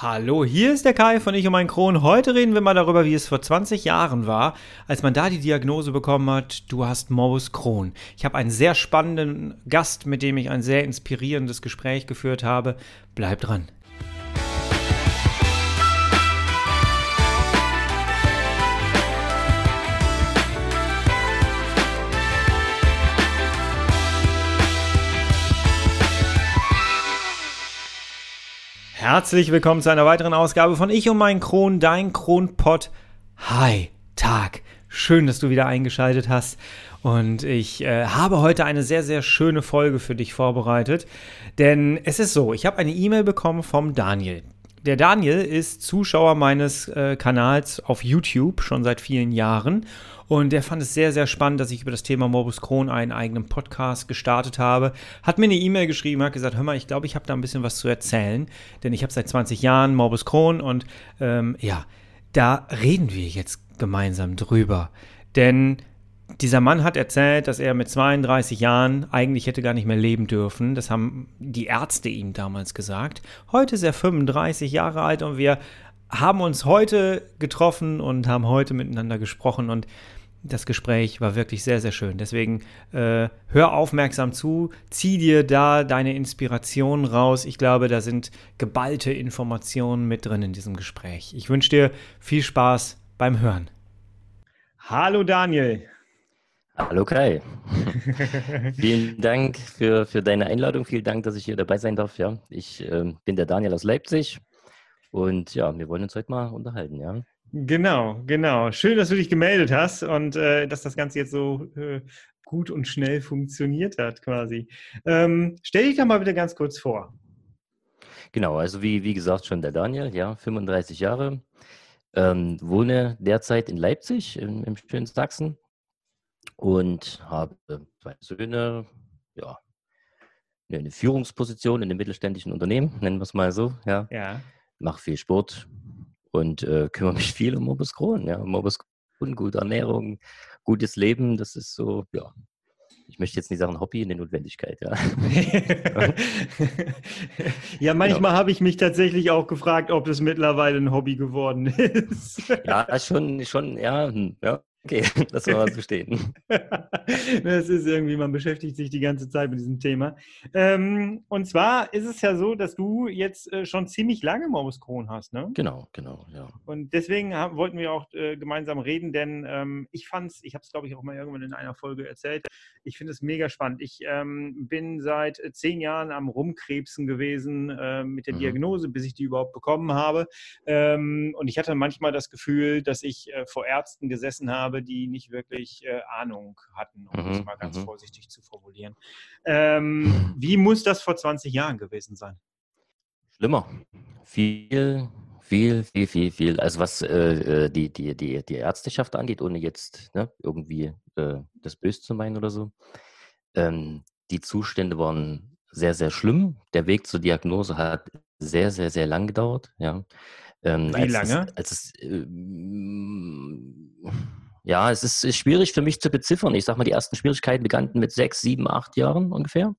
Hallo, hier ist der Kai von Ich und mein Kron. Heute reden wir mal darüber, wie es vor 20 Jahren war, als man da die Diagnose bekommen hat, du hast Morbus Crohn. Ich habe einen sehr spannenden Gast, mit dem ich ein sehr inspirierendes Gespräch geführt habe. Bleib dran. Herzlich willkommen zu einer weiteren Ausgabe von Ich und mein Kron, dein Kronpott. Hi, Tag. Schön, dass du wieder eingeschaltet hast. Und ich äh, habe heute eine sehr, sehr schöne Folge für dich vorbereitet. Denn es ist so, ich habe eine E-Mail bekommen vom Daniel. Der Daniel ist Zuschauer meines äh, Kanals auf YouTube schon seit vielen Jahren und der fand es sehr, sehr spannend, dass ich über das Thema Morbus Crohn einen eigenen Podcast gestartet habe. Hat mir eine E-Mail geschrieben, hat gesagt, hör mal, ich glaube, ich habe da ein bisschen was zu erzählen, denn ich habe seit 20 Jahren Morbus Crohn und ähm, ja, da reden wir jetzt gemeinsam drüber. Denn dieser Mann hat erzählt, dass er mit 32 Jahren eigentlich hätte gar nicht mehr leben dürfen. Das haben die Ärzte ihm damals gesagt. Heute ist er 35 Jahre alt und wir haben uns heute getroffen und haben heute miteinander gesprochen und das Gespräch war wirklich sehr, sehr schön. Deswegen äh, hör aufmerksam zu, zieh dir da deine Inspiration raus. Ich glaube, da sind geballte Informationen mit drin in diesem Gespräch. Ich wünsche dir viel Spaß beim Hören. Hallo Daniel. Hallo Kai. Vielen Dank für, für deine Einladung. Vielen Dank, dass ich hier dabei sein darf. Ja, ich äh, bin der Daniel aus Leipzig und ja, wir wollen uns heute mal unterhalten. Ja. Genau, genau. Schön, dass du dich gemeldet hast und äh, dass das Ganze jetzt so äh, gut und schnell funktioniert hat, quasi. Ähm, stell dich doch mal bitte ganz kurz vor. Genau, also wie, wie gesagt, schon der Daniel, ja, 35 Jahre, ähm, wohne derzeit in Leipzig, im, im schönen Sachsen und habe zwei Söhne, ja, eine Führungsposition in einem mittelständischen Unternehmen, nennen wir es mal so, ja. Ja. Mache viel Sport, und äh, kümmere mich viel um Morbus Crohn. Ja. Morbus Crohn, gute Ernährung, gutes Leben, das ist so, ja. Ich möchte jetzt nicht sagen Hobby, eine Notwendigkeit, ja. ja, manchmal genau. habe ich mich tatsächlich auch gefragt, ob es mittlerweile ein Hobby geworden ist. ja, schon, schon, ja, hm, ja. Okay, das soll mal so stehen. das ist irgendwie, man beschäftigt sich die ganze Zeit mit diesem Thema. Ähm, und zwar ist es ja so, dass du jetzt äh, schon ziemlich lange Morbus Crohn hast, ne? Genau, genau, ja. Und deswegen haben, wollten wir auch äh, gemeinsam reden, denn ähm, ich fand es, ich habe es glaube ich auch mal irgendwann in einer Folge erzählt, ich finde es mega spannend. Ich ähm, bin seit äh, zehn Jahren am Rumkrebsen gewesen äh, mit der mhm. Diagnose, bis ich die überhaupt bekommen habe. Ähm, und ich hatte manchmal das Gefühl, dass ich äh, vor Ärzten gesessen habe, habe, die nicht wirklich äh, Ahnung hatten, um mhm, das mal ganz mhm. vorsichtig zu formulieren. Ähm, wie muss das vor 20 Jahren gewesen sein? Schlimmer. Viel, viel, viel, viel, viel. Also was äh, äh, die, die, die, die Ärzteschaft angeht, ohne jetzt ne, irgendwie äh, das Böse zu meinen oder so. Ähm, die Zustände waren sehr, sehr schlimm. Der Weg zur Diagnose hat sehr, sehr, sehr lang gedauert. Ja. Ähm, Wie lange? Es, als es, äh, ja, es ist, ist, schwierig für mich zu beziffern. Ich sag mal, die ersten Schwierigkeiten begannen mit sechs, sieben, acht Jahren ungefähr.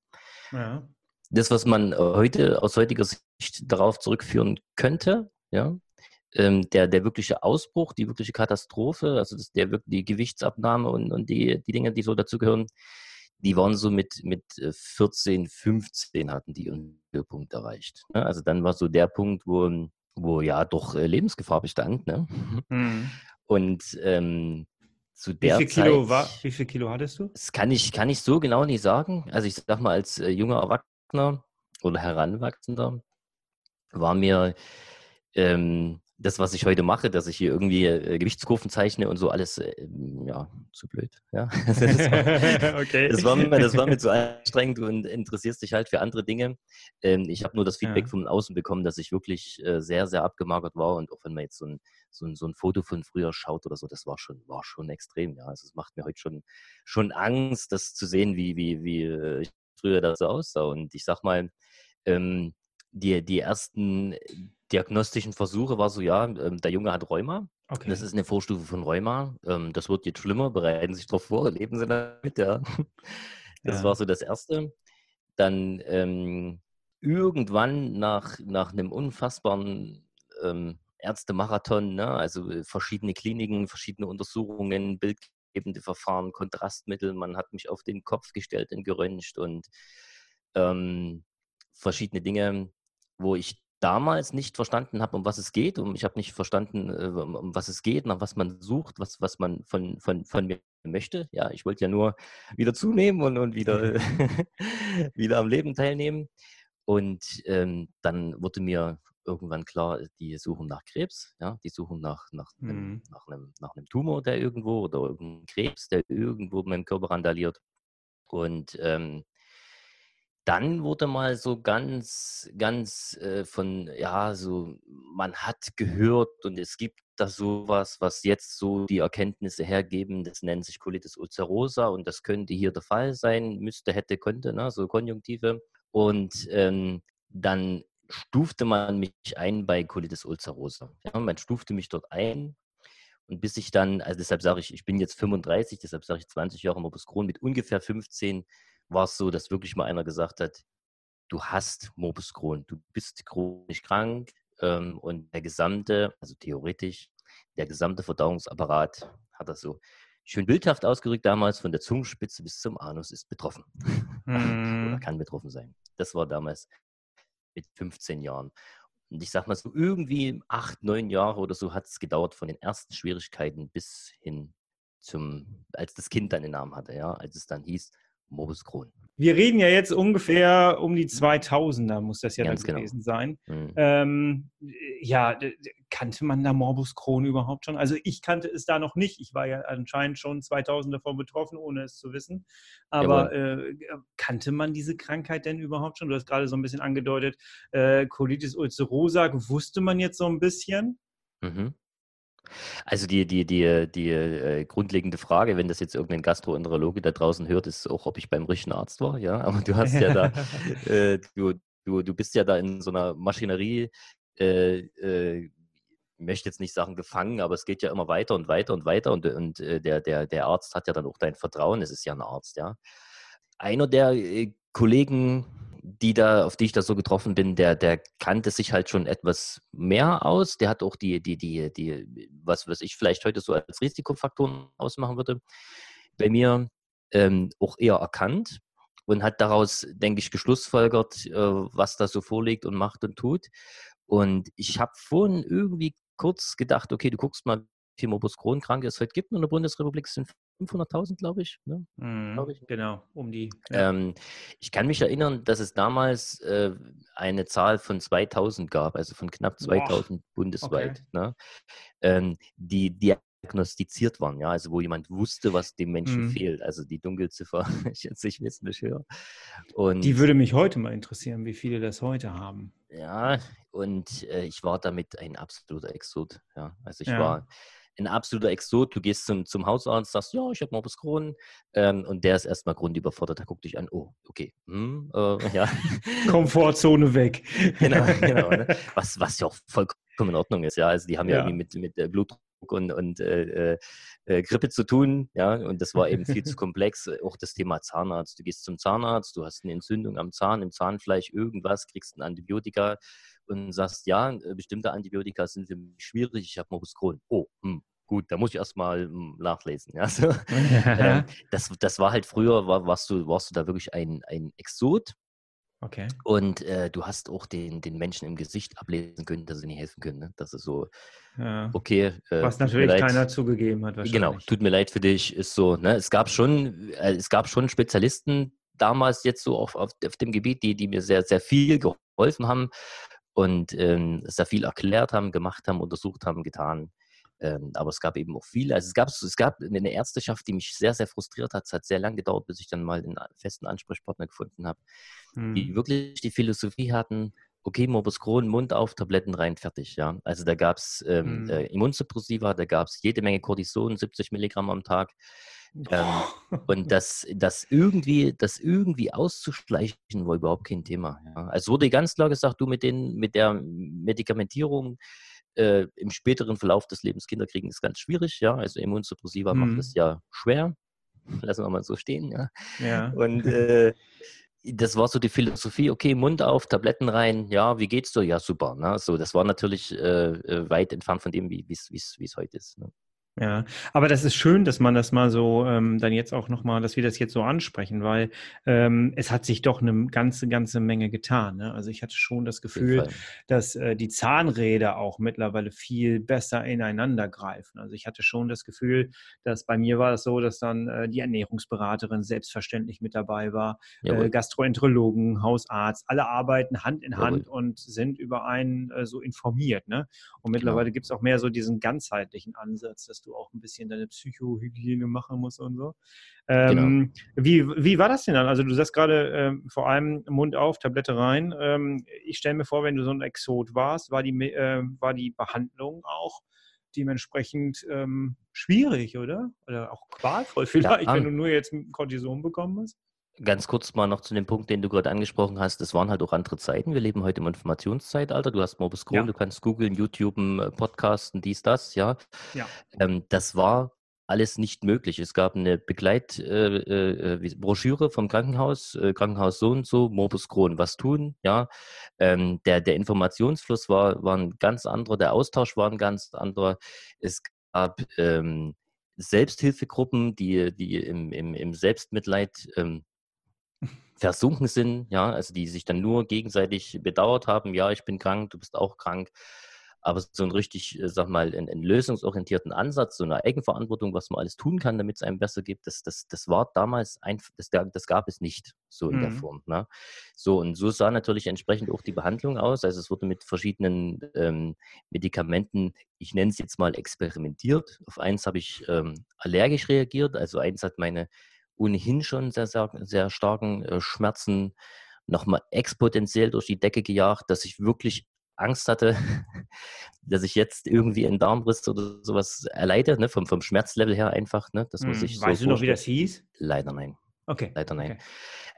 Ja. Das, was man heute aus heutiger Sicht darauf zurückführen könnte, ja, ähm, der, der wirkliche Ausbruch, die wirkliche Katastrophe, also das, der, die Gewichtsabnahme und, und die, die Dinge, die so dazugehören, die waren so mit, mit 14, äh, 15 hatten die ihren Höhepunkt erreicht. Ne? Also dann war so der Punkt, wo, wo ja doch äh, Lebensgefahr bestand. Ne? Mhm. Und ähm, zu der wie viel Zeit, Kilo war, wie viel Kilo hattest du? Das kann ich, kann ich so genau nicht sagen. Also ich sag mal, als äh, junger Erwachsener oder Heranwachsender war mir ähm, das, was ich heute mache, dass ich hier irgendwie äh, Gewichtskurven zeichne und so alles, äh, ja, zu blöd. Ja? das, war, okay. das, war mir, das war mir zu anstrengend und interessierst dich halt für andere Dinge. Ähm, ich habe nur das Feedback ja. von außen bekommen, dass ich wirklich äh, sehr, sehr abgemagert war und auch wenn man jetzt so ein, so, ein, so ein Foto von früher schaut oder so, das war schon, war schon extrem. Ja, also es macht mir heute schon, schon Angst, das zu sehen, wie, wie, wie äh, ich früher da so aussah. Und ich sag mal, ähm, die, die ersten diagnostischen Versuche war so, ja, ähm, der Junge hat Rheuma. Okay. Das ist eine Vorstufe von Rheuma. Ähm, das wird jetzt schlimmer, bereiten Sie sich darauf vor, leben Sie damit, ja. Das ja. war so das Erste. Dann ähm, irgendwann nach, nach einem unfassbaren ähm, Ärztemarathon, ne? also äh, verschiedene Kliniken, verschiedene Untersuchungen, bildgebende Verfahren, Kontrastmittel. Man hat mich auf den Kopf gestellt und geröntgt und ähm, verschiedene Dinge, wo ich damals nicht verstanden habe, um was es geht. Und ich habe nicht verstanden, äh, um was es geht, nach was man sucht, was, was man von, von, von mir möchte. Ja, ich wollte ja nur wieder zunehmen und, und wieder, wieder am Leben teilnehmen. Und ähm, dann wurde mir irgendwann klar, die suchen nach Krebs, ja, die suchen nach, nach, mhm. einem, nach, einem, nach einem Tumor, der irgendwo oder irgendeinem Krebs, der irgendwo in meinem Körper randaliert. Und ähm, dann wurde mal so ganz, ganz äh, von, ja, so, man hat gehört und es gibt da sowas, was jetzt so die Erkenntnisse hergeben, das nennt sich Colitis ulcerosa und das könnte hier der Fall sein, müsste, hätte, könnte, ne, so Konjunktive. Und ähm, dann stufte man mich ein bei Colitis ulcerosa. Ja, man stufte mich dort ein und bis ich dann, also deshalb sage ich, ich bin jetzt 35, deshalb sage ich 20 Jahre Morbus Crohn, mit ungefähr 15 war es so, dass wirklich mal einer gesagt hat, du hast Morbus Crohn, du bist chronisch krank ähm, und der gesamte, also theoretisch, der gesamte Verdauungsapparat hat das so schön bildhaft ausgerückt damals, von der Zungenspitze bis zum Anus ist betroffen mhm. oder kann betroffen sein. Das war damals mit 15 Jahren. Und ich sag mal so, irgendwie acht, neun Jahre oder so hat es gedauert von den ersten Schwierigkeiten bis hin zum, als das Kind dann den Namen hatte, ja, als es dann hieß, Morbus Crohn. Wir reden ja jetzt ungefähr um die 2000er, muss das ja Ganz dann genau. gewesen sein. Mhm. Ähm, ja, kannte man da Morbus Crohn überhaupt schon? Also ich kannte es da noch nicht. Ich war ja anscheinend schon 2000 davon betroffen, ohne es zu wissen. Aber äh, kannte man diese Krankheit denn überhaupt schon? Du hast gerade so ein bisschen angedeutet, äh, Colitis ulcerosa, wusste man jetzt so ein bisschen? Mhm. Also die, die, die, die äh, grundlegende Frage, wenn das jetzt irgendein Gastroenterologe da draußen hört, ist auch, ob ich beim richtigen Arzt war, ja. Aber du hast ja da, äh, du, du, du bist ja da in so einer Maschinerie, äh, äh, möchte jetzt nicht sagen gefangen, aber es geht ja immer weiter und weiter und weiter und, und äh, der, der, der Arzt hat ja dann auch dein Vertrauen, es ist ja ein Arzt, ja. Einer der äh, Kollegen, die da, auf die ich da so getroffen bin, der, der kannte sich halt schon etwas mehr aus. Der hat auch die, die, die, die, was, was ich vielleicht heute so als Risikofaktoren ausmachen würde, bei mir ähm, auch eher erkannt und hat daraus, denke ich, geschlussfolgert, äh, was da so vorliegt und macht und tut. Und ich habe vorhin irgendwie kurz gedacht, okay, du guckst mal, wie Morbus Crohn-Kranke es heute gibt in der Bundesrepublik, es sind 500.000, glaube ich, ne? Mhm, glaub ich. Genau, um die. Ja. Ähm, ich kann mich erinnern, dass es damals äh, eine Zahl von 2000 gab, also von knapp 2000 Boah. bundesweit, okay. ne? ähm, die diagnostiziert waren, ja, also wo jemand wusste, was dem Menschen mhm. fehlt, also die Dunkelziffer, ich jetzt nicht wissen, nicht höher. Und die würde mich heute mal interessieren, wie viele das heute haben. Ja, und äh, ich war damit ein absoluter Exot, ja, also ich ja. war ein absoluter Exot. Du gehst zum, zum Hausarzt, sagst, ja, ich habe Morbus Crohn. Ähm, und der ist erstmal grundüberfordert. Da guckt dich an, oh, okay. Hm, äh, ja. Komfortzone weg. genau, genau. Ne? Was, was ja auch vollkommen in Ordnung ist. Ja, also die haben ja, ja irgendwie mit, mit äh, Blutdruck und, und äh, äh, Grippe zu tun, ja, und das war eben viel zu komplex. Auch das Thema Zahnarzt. Du gehst zum Zahnarzt, du hast eine Entzündung am Zahn, im Zahnfleisch, irgendwas, kriegst ein Antibiotika und sagst, ja, äh, bestimmte Antibiotika sind für mich schwierig, ich habe Morbus Crohn. Oh, hm, gut, da muss ich erstmal hm, nachlesen. Ja, so. ähm, das, das war halt früher, war, warst, du, warst du da wirklich ein, ein Exot. Okay. Und äh, du hast auch den, den Menschen im Gesicht ablesen können, dass sie nicht helfen können. Ne? Das ist so, ja. okay. Äh, Was natürlich keiner zugegeben hat. Genau, tut mir leid für dich, ist so. Ne? Es, gab schon, äh, es gab schon Spezialisten damals jetzt so auf, auf, auf dem Gebiet, die, die mir sehr, sehr viel geholfen haben und ähm, sehr viel erklärt haben, gemacht haben, untersucht haben, getan. Ähm, aber es gab eben auch viele. Also es gab, es gab eine Ärzteschaft, die mich sehr, sehr frustriert hat. Es hat sehr lange gedauert, bis ich dann mal einen festen Ansprechpartner gefunden habe, mhm. die wirklich die Philosophie hatten, okay, Morbus Crohn, Mund auf, Tabletten rein, fertig. Ja? Also da gab es ähm, mhm. äh, Immunsuppressiva, da gab es jede Menge Cortison, 70 Milligramm am Tag. Ähm, und das, das, irgendwie, das irgendwie auszuschleichen, war überhaupt kein Thema. Ja. Also wurde ganz klar gesagt, du mit, den, mit der Medikamentierung äh, im späteren Verlauf des Lebens Kinder kriegen, ist ganz schwierig. Ja. Also Immunsuppressiva mhm. macht es ja schwer. Lassen wir mal so stehen. Ja. ja. Und äh, das war so die Philosophie, okay, Mund auf, Tabletten rein, ja, wie geht's dir? Ja, super. Ne? So, das war natürlich äh, äh weit entfernt von dem, wie es heute ist. Ne? Ja, aber das ist schön, dass man das mal so ähm, dann jetzt auch nochmal, dass wir das jetzt so ansprechen, weil ähm, es hat sich doch eine ganze, ganze Menge getan. Ne? Also ich hatte schon das Gefühl, dass äh, die Zahnräder auch mittlerweile viel besser ineinander greifen. Also ich hatte schon das Gefühl, dass bei mir war es so, dass dann äh, die Ernährungsberaterin selbstverständlich mit dabei war, äh, Gastroenterologen, Hausarzt, alle arbeiten Hand in Hand Jawohl. und sind über einen äh, so informiert. Ne? Und genau. mittlerweile genau. gibt es auch mehr so diesen ganzheitlichen Ansatz, dass du auch ein bisschen deine Psychohygiene machen musst und so. Ähm, genau. wie, wie war das denn dann? Also du sagst gerade ähm, vor allem Mund auf, Tablette rein. Ähm, ich stelle mir vor, wenn du so ein Exot warst, war die, äh, war die Behandlung auch dementsprechend ähm, schwierig, oder? Oder auch qualvoll vielleicht, ja, wenn du nur jetzt Cortison bekommen hast? Ganz kurz mal noch zu dem Punkt, den du gerade angesprochen hast. Das waren halt auch andere Zeiten. Wir leben heute im Informationszeitalter. Du hast Morbus Crohn, ja. du kannst googeln, YouTube, äh, Podcasten, dies, das, ja. ja. Ähm, das war alles nicht möglich. Es gab eine Begleitbroschüre äh, äh, vom Krankenhaus, äh, Krankenhaus so und so, Morbus Crohn, was tun, ja. Ähm, der, der Informationsfluss war, war ein ganz anderer, der Austausch war ein ganz anderer. Es gab ähm, Selbsthilfegruppen, die, die im, im, im Selbstmitleid ähm, versunken sind, ja, also die sich dann nur gegenseitig bedauert haben, ja, ich bin krank, du bist auch krank. Aber so einen richtig, äh, sag mal, einen, einen lösungsorientierten Ansatz, so eine Eigenverantwortung, was man alles tun kann, damit es einem besser gibt, das, das, das war damals einfach, das, das gab es nicht so in mhm. der Form. Ne? So, und so sah natürlich entsprechend auch die Behandlung aus. Also es wurde mit verschiedenen ähm, Medikamenten, ich nenne es jetzt mal experimentiert. Auf eins habe ich ähm, allergisch reagiert, also eins hat meine ohnehin schon sehr, sehr, sehr starken äh, Schmerzen nochmal exponentiell durch die Decke gejagt, dass ich wirklich Angst hatte, dass ich jetzt irgendwie einen Darmriss oder sowas erleide, ne? vom, vom Schmerzlevel her einfach. Ne? Das muss hm, ich weißt so du noch, wie das hieß? Leider nein. Okay. Leider nein. Okay.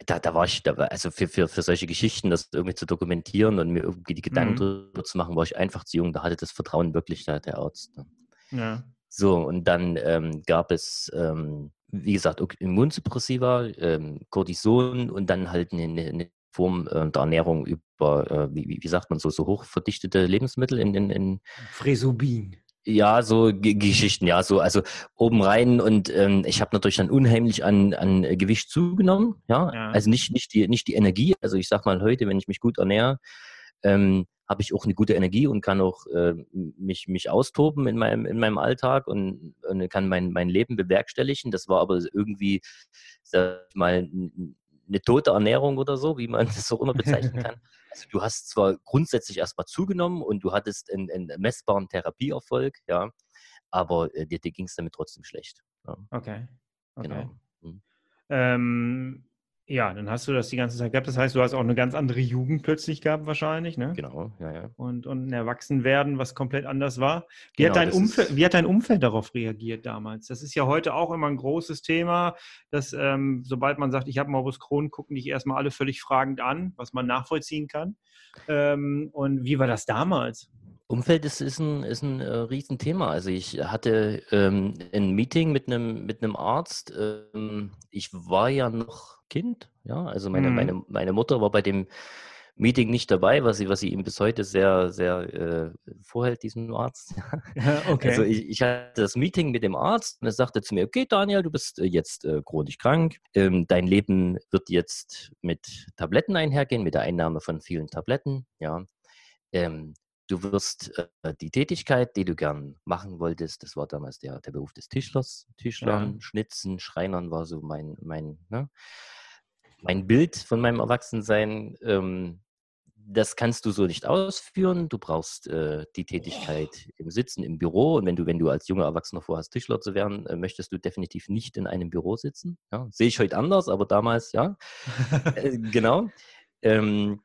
Da, da war ich, da war, also für, für, für solche Geschichten, das irgendwie zu dokumentieren und mir irgendwie die Gedanken mhm. drüber zu machen, war ich einfach zu jung. Da hatte das Vertrauen wirklich der, der Arzt. Ne? Ja. So, und dann ähm, gab es ähm, wie gesagt, Immunsuppressiva, ähm, Cortison und dann halt eine, eine Form äh, der Ernährung über, äh, wie, wie, sagt man so, so hochverdichtete Lebensmittel in den. In, Fresubin. Ja, so G Geschichten, ja, so, also oben rein und ähm, ich habe natürlich dann unheimlich an, an Gewicht zugenommen, ja? ja, also nicht, nicht, die, nicht die Energie, also ich sag mal heute, wenn ich mich gut ernähre, ähm, habe ich auch eine gute Energie und kann auch äh, mich, mich austoben in meinem, in meinem Alltag und, und kann mein, mein Leben bewerkstelligen. Das war aber irgendwie, sag ich mal, eine tote Ernährung oder so, wie man das auch immer bezeichnen kann. Also du hast zwar grundsätzlich erstmal zugenommen und du hattest einen, einen messbaren Therapieerfolg, ja, aber äh, dir, dir ging es damit trotzdem schlecht. Ja. Okay. okay. Genau. Hm. Ähm, ja, dann hast du das die ganze Zeit gehabt. Das heißt, du hast auch eine ganz andere Jugend plötzlich gehabt, wahrscheinlich, ne? Genau, ja, ja. Und, und ein Erwachsenwerden, was komplett anders war. Wie, genau, hat dein Umfeld, wie hat dein Umfeld darauf reagiert damals? Das ist ja heute auch immer ein großes Thema, dass ähm, sobald man sagt, ich habe Morbus Crohn, gucken dich erstmal alle völlig fragend an, was man nachvollziehen kann. Ähm, und wie war das damals? Umfeld ist, ist ein, ist ein äh, Riesenthema. Also ich hatte ähm, ein Meeting mit einem, mit einem Arzt. Ähm, ich war ja noch Kind. Ja, also meine, mhm. meine, meine Mutter war bei dem Meeting nicht dabei, was sie, was sie ihm bis heute sehr, sehr äh, vorhält, diesem Arzt. okay. Also ich, ich, hatte das Meeting mit dem Arzt und er sagte zu mir, okay, Daniel, du bist äh, jetzt äh, chronisch krank. Ähm, dein Leben wird jetzt mit Tabletten einhergehen, mit der Einnahme von vielen Tabletten. Ja. Ähm, du wirst äh, die Tätigkeit, die du gern machen wolltest, das war damals der, der Beruf des Tischlers, Tischlern, ja. Schnitzen, Schreinern war so mein, mein, ne? mein Bild von meinem Erwachsensein, ähm, das kannst du so nicht ausführen. Du brauchst äh, die Tätigkeit im Sitzen im Büro. Und wenn du, wenn du als junger Erwachsener vorhast, Tischler zu werden, äh, möchtest du definitiv nicht in einem Büro sitzen. Ja? Sehe ich heute anders, aber damals ja. äh, genau. Ähm,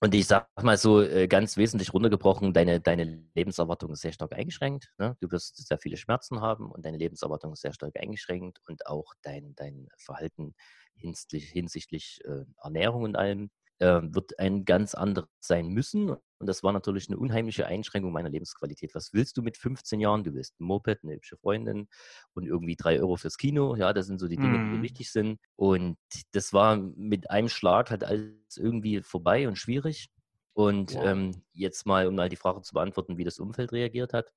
und ich sag mal so äh, ganz wesentlich runtergebrochen, deine, deine Lebenserwartung ist sehr stark eingeschränkt. Ne? Du wirst sehr viele Schmerzen haben und deine Lebenserwartung ist sehr stark eingeschränkt und auch dein, dein Verhalten hinsichtlich, hinsichtlich äh, Ernährung und allem äh, wird ein ganz anderes sein müssen. Und das war natürlich eine unheimliche Einschränkung meiner Lebensqualität. Was willst du mit 15 Jahren? Du willst ein Moped, eine hübsche Freundin und irgendwie drei Euro fürs Kino. Ja, das sind so die Dinge, die dir Mhm. wichtig sind. Und das war mit einem Schlag halt alles irgendwie vorbei und schwierig. Und Wow. ähm, jetzt mal, um mal die Frage zu beantworten, wie das Umfeld reagiert hat.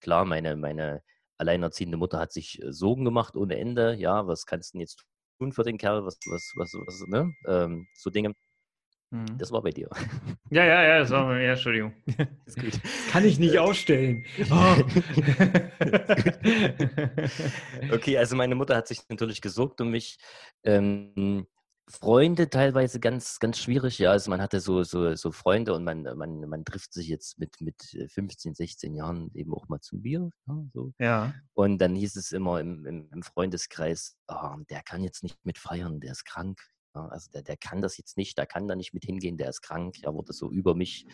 Klar, meine, meine alleinerziehende Mutter hat sich äh, Sorgen gemacht ohne Ende. Ja, was kannst du denn jetzt tun für den Kerl? Was, was, was, was ne? Ähm, so Dinge. Mhm. Das war bei dir. Ja, ja, ja, das war, ja, Entschuldigung. Ist gut. Kann ich nicht ausstellen. Oh. Okay, also meine Mutter hat sich natürlich gesorgt um mich. Ähm, Freunde teilweise ganz, ganz schwierig. Ja, also man hatte so, so, so Freunde und man, man, man trifft sich jetzt mit, mit 15, 16 Jahren eben auch mal zum Bier. Ja, so. ja. Und dann hieß es immer im, im, im Freundeskreis, ah, der kann jetzt nicht mit feiern, der ist krank. Ja, also der, der kann das jetzt nicht, der kann da nicht mit hingehen, der ist krank. Ja, wurde so über mich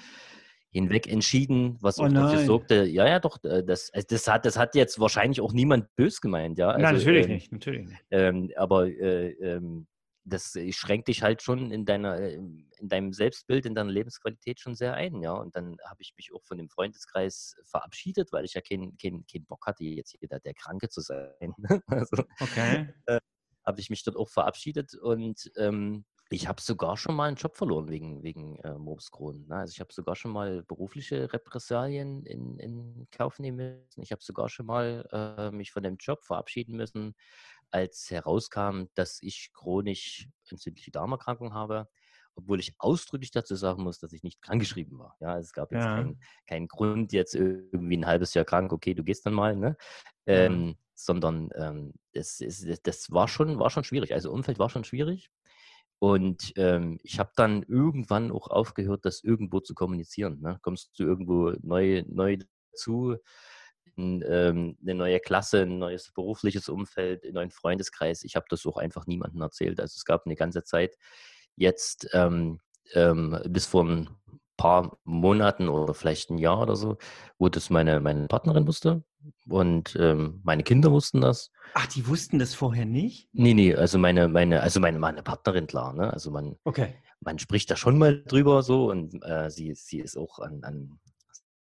hinweg entschieden, was Oh auch dafür nein. sorgte, ja, ja, doch, äh, das, also das, hat, das hat jetzt wahrscheinlich auch niemand bös gemeint, ja. Nein, Also, natürlich ähm, nicht, natürlich nicht. Ähm, aber äh, ähm, das äh, schränkt dich halt schon in deiner, äh, in deinem Selbstbild, in deiner Lebensqualität schon sehr ein, ja. Und dann habe ich mich auch von dem Freundeskreis verabschiedet, weil ich ja keinen kein, kein Bock hatte, jetzt jeder der Kranke zu sein. also Okay. Habe ich mich dort auch verabschiedet und ähm, ich habe sogar schon mal einen Job verloren wegen, wegen äh, Morbus Crohn. Ne? Also ich habe sogar schon mal berufliche Repressalien in, in Kauf nehmen müssen. Ich habe sogar schon mal äh, mich von dem Job verabschieden müssen, als herauskam, dass ich chronisch entzündliche Darmerkrankung habe, obwohl ich ausdrücklich dazu sagen muss, dass ich nicht krankgeschrieben war. Ja, es gab jetzt Ja. keinen keinen Grund, jetzt irgendwie ein halbes Jahr krank, okay, du gehst dann mal, ne? Ja. Ähm, sondern ähm, das- das war schon, war schon schwierig. Also Umfeld war schon schwierig. Und ähm, ich habe dann irgendwann auch aufgehört, das irgendwo zu kommunizieren. Ne? Kommst du irgendwo neu, neu dazu, in, ähm, eine neue Klasse, ein neues berufliches Umfeld, einen neuen Freundeskreis. Ich habe das auch einfach niemandem erzählt. Also es gab eine ganze Zeit jetzt ähm, ähm, bis vor ein paar Monaten oder vielleicht ein Jahr oder so, wo das meine, meine Partnerin wusste und ähm, meine Kinder wussten das. Ach, die wussten das vorher nicht? Nee, nee, also meine, meine, also meine, meine Partnerin, klar, ne? Also man, Okay. man spricht da schon mal drüber so und äh, sie, sie ist auch an, an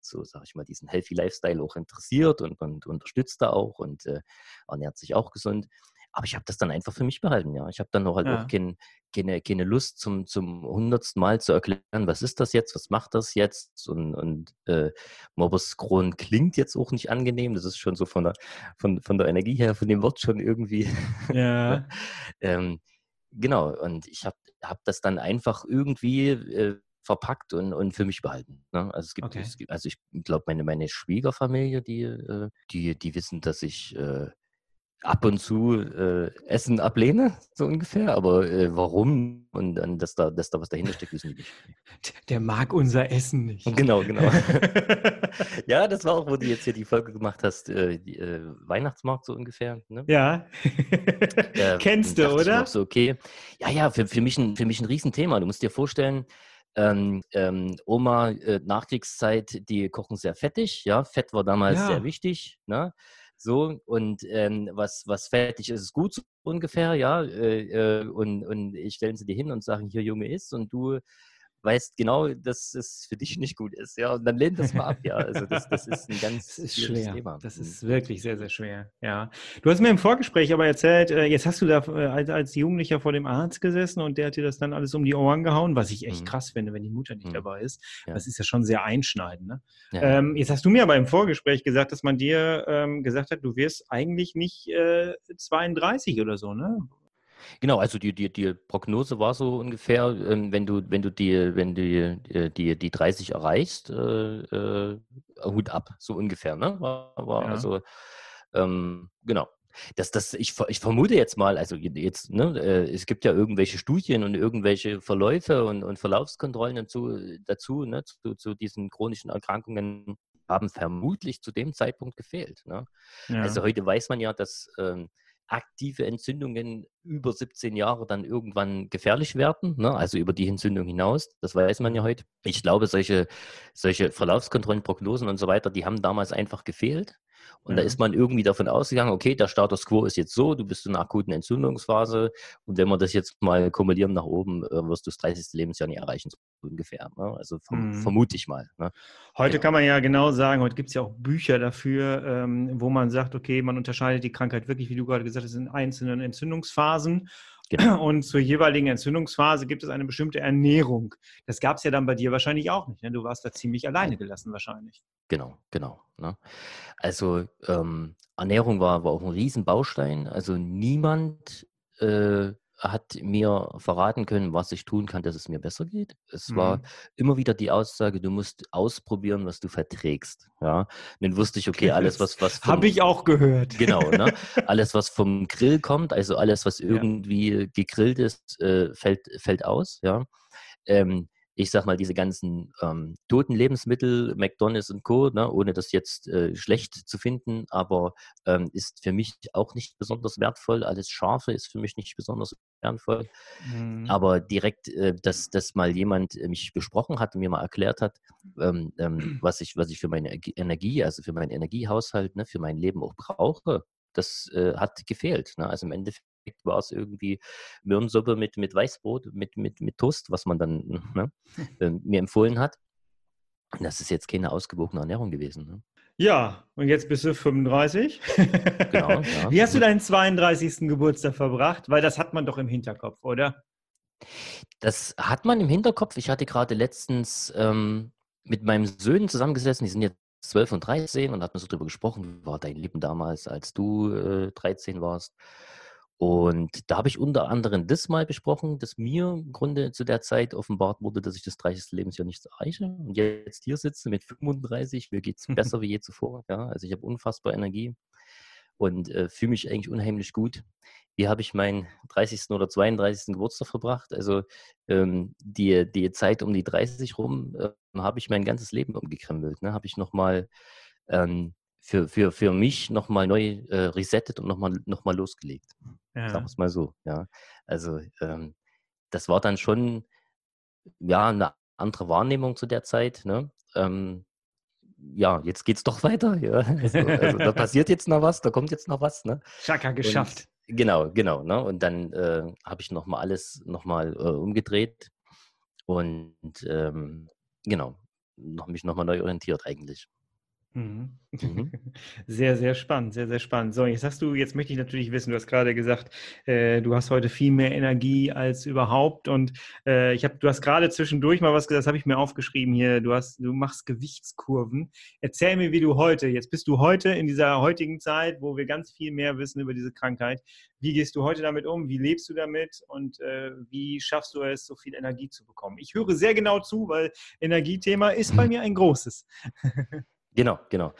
so, sag ich mal, diesen Healthy Lifestyle auch interessiert und, und unterstützt da auch und äh, ernährt sich auch gesund. Aber ich habe das dann einfach für mich behalten, ja. Ich habe dann noch halt Ja. auch kein, keine, keine Lust zum, zum hundertsten Mal zu erklären, was ist das jetzt, was macht das jetzt und, und äh, Morbus Crohn klingt jetzt auch nicht angenehm. Das ist schon so von der, von, von der Energie her, von dem Wort schon irgendwie Ja. ähm, genau, und ich habe hab das dann einfach irgendwie äh, verpackt und, und für mich behalten. Ne? Also es gibt, Okay. es gibt also ich glaube, meine, meine Schwiegerfamilie, die, äh, die, die wissen, dass ich äh, ab und zu äh, Essen ablehne, so ungefähr. Aber äh, warum und dann, dass da, dass da was dahinter steckt, wissen die nicht. Der mag unser Essen nicht. Genau, genau. ja, das war auch, wo du jetzt hier die Folge gemacht hast, äh, die, äh, Weihnachtsmarkt so ungefähr. Ne? ja. Äh, Kennst du, ich oder? auch So, okay. Ja, ja, für, für, mich ein, für mich ein Riesenthema. Du musst dir vorstellen, ähm, ähm, Oma, äh, Nachkriegszeit, die kochen sehr fettig. Ja, Fett war damals Ja. sehr wichtig. Ne? So, und ähm, was, was fettig ist, ist gut so ungefähr, ja. Äh, äh, und, und ich stellen sie dir hin und sagen, hier Junge isst und du weißt genau, dass es für dich nicht gut ist, ja. Und dann lehn das mal ab, ja. Also das, das ist ein ganz Das ist schwer. Thema. Das Mhm. ist wirklich sehr, sehr schwer. Ja. Du hast mir im Vorgespräch aber erzählt, äh, jetzt hast du da äh, als, als Jugendlicher vor dem Arzt gesessen und der hat dir das dann alles um die Ohren gehauen, was ich echt Mhm. krass finde, wenn die Mutter nicht Mhm. dabei ist. Ja. Das ist ja schon sehr einschneidend. Ne? Ja. Ähm, jetzt hast du mir aber im Vorgespräch gesagt, dass man dir ähm, gesagt hat, du wirst eigentlich nicht äh, 32 oder so, ne? Genau, also die, die, die Prognose war so ungefähr, ähm, wenn du, wenn du die, wenn du die, die, die 30 erreichst, äh, äh, Hut ab, so ungefähr, ne? War, war Ja. also ähm, genau. Das, das, ich, ich vermute jetzt mal, also jetzt, ne, äh, es gibt ja irgendwelche Studien und irgendwelche Verläufe und, und Verlaufskontrollen dazu, dazu ne, zu, zu diesen chronischen Erkrankungen haben vermutlich zu dem Zeitpunkt gefehlt. Ne? Ja. Also heute weiß man ja, dass ähm, aktive Entzündungen über 17 Jahre dann irgendwann gefährlich werden, ne? also über die Entzündung hinaus. Das weiß man ja heute. Ich glaube, solche, solche Verlaufskontrollen, Prognosen und so weiter, die haben damals einfach gefehlt. Und ja. da ist man irgendwie davon ausgegangen, okay, der Status quo ist jetzt so, du bist in einer akuten Entzündungsphase und wenn wir das jetzt mal kumulieren nach oben, äh, wirst du das 30. Lebensjahr nicht erreichen, so ungefähr. Ne? Also verm mhm. vermute ich mal. Ne? Heute genau. kann man ja genau sagen, heute gibt es ja auch Bücher dafür, ähm, wo man sagt, okay, man unterscheidet die Krankheit wirklich, wie du gerade gesagt hast, in einzelnen Entzündungsphasen. Genau. Und zur jeweiligen Entzündungsphase gibt es eine bestimmte Ernährung. Das gab es ja dann bei dir wahrscheinlich auch nicht. Ne? Du warst da ziemlich alleine gelassen wahrscheinlich. Genau, genau. Ne? Also ähm, Ernährung war, war auch ein Riesenbaustein. Also niemand äh, hat mir verraten können, was ich tun kann, dass es mir besser geht. Es mhm. war immer wieder die Aussage, du musst ausprobieren, was du verträgst. Ja, und dann wusste ich, okay, alles was was habe ich auch gehört. Genau, ne? alles was vom Grill kommt, also alles was irgendwie ja. gegrillt ist, äh, fällt fällt aus. Ja. Ähm, ich sag mal, diese ganzen ähm, toten Lebensmittel, McDonalds und Co., ne, ohne das jetzt äh, schlecht zu finden, aber ähm, ist für mich auch nicht besonders wertvoll. Alles Scharfe ist für mich nicht besonders wertvoll. Mhm. Aber direkt, äh, dass, dass mal jemand äh, mich besprochen hat und mir mal erklärt hat, ähm, ähm, was, ich, was ich für meine Energie, also für meinen Energiehaushalt, ne, für mein Leben auch brauche, das äh, hat gefehlt. Ne? Also im Endeffekt war es irgendwie Möhrensuppe mit, mit Weißbrot, mit, mit, mit Toast, was man dann ne, äh, mir empfohlen hat. Das ist jetzt keine ausgewogene Ernährung gewesen. Ne? Ja, und jetzt bist du 35. Genau. Ja. Wie hast du deinen 32. Geburtstag verbracht? Weil das hat man doch im Hinterkopf, oder? Das hat man im Hinterkopf. Ich hatte gerade letztens ähm, mit meinen Söhnen zusammengesessen, die sind jetzt 12 und 13 und hatten so darüber gesprochen, wie war dein Leben damals, als du äh, 13 warst. Und da habe ich unter anderem das mal besprochen, dass mir im Grunde zu der Zeit offenbart wurde, dass ich das 30. Lebensjahr nicht erreiche. Und jetzt hier sitze mit 35, mir geht es besser wie je zuvor. Ja? Also ich habe unfassbar Energie und äh, fühle mich eigentlich unheimlich gut. Wie habe ich meinen 30. oder 32. Geburtstag verbracht? Also ähm, die, die Zeit um die 30 rum äh, habe ich mein ganzes Leben umgekrempelt. Ne? Habe ich nochmal ähm, für, für, für mich nochmal neu äh, resettet und nochmal noch mal losgelegt. Ja. Sagen wir es mal so. Ja. Also ähm, das war dann schon ja eine andere Wahrnehmung zu der Zeit. Ne? Ähm, ja, jetzt geht's doch weiter. Ja. Also, also, da passiert jetzt noch was, da kommt jetzt noch was. Ne? Chaka geschafft. Und, genau, genau. Ne? Und dann äh, habe ich nochmal alles nochmal äh, umgedreht und ähm, genau, noch, mich nochmal neu orientiert eigentlich. Mhm. Mhm. Sehr, sehr spannend, sehr, sehr spannend. So, jetzt hast du, jetzt möchte ich natürlich wissen, du hast gerade gesagt, äh, du hast heute viel mehr Energie als überhaupt und äh, ich habe, du hast gerade zwischendurch mal was gesagt, das habe ich mir aufgeschrieben hier, du hast, du machst Gewichtskurven. Erzähl mir, wie du heute, jetzt bist du heute in dieser heutigen Zeit, wo wir ganz viel mehr wissen über diese Krankheit. Wie gehst du heute damit um? Wie lebst du damit und äh, wie schaffst du es, so viel Energie zu bekommen? Ich höre sehr genau zu, weil Energiethema ist bei mir ein großes. Genau, genau.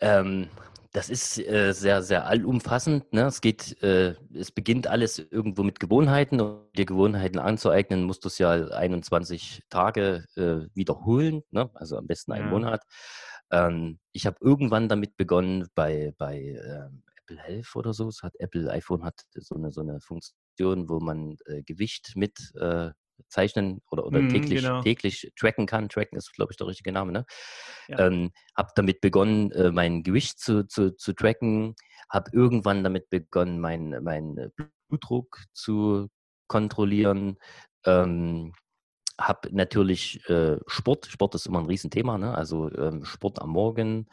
Ähm, das ist äh, sehr, sehr allumfassend. Ne? Es geht, äh, es beginnt alles irgendwo mit Gewohnheiten. Um dir Gewohnheiten anzueignen, musst du es ja 21 Tage äh, wiederholen, ne? also am besten einen ja. Monat. Ähm, ich habe irgendwann damit begonnen bei, bei ähm, Apple Health oder so. Es hat Apple iPhone hat so eine, so eine Funktion, wo man äh, Gewicht mit äh, zeichnen oder, oder mm, täglich, genau. täglich tracken kann. Tracken ist, glaube ich, der richtige Name. Ne? Ja. Ähm, habe damit begonnen, äh, mein Gewicht zu, zu, zu tracken. Habe irgendwann damit begonnen, meinen mein Blutdruck zu kontrollieren. Ähm, habe natürlich äh, Sport. Sport ist immer ein Riesenthema. Ne? Also ähm, Sport am Morgen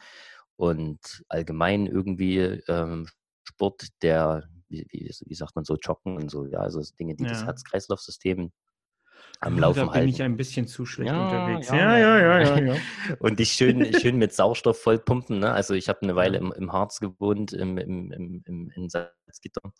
und allgemein irgendwie ähm, Sport, der wie, wie, wie, sagt man so, Joggen und so, ja, also Dinge, die ja. das Herz-Kreislauf-System am ja, Laufen da bin halten. ich ein bisschen zu schlecht ja, unterwegs. Ja, ja, ja, ja. ja, Und dich schön, schön mit Sauerstoff vollpumpen. Ne? Also ich habe eine Weile im, im Harz gewohnt, im, im, im, im, in Salzgitter.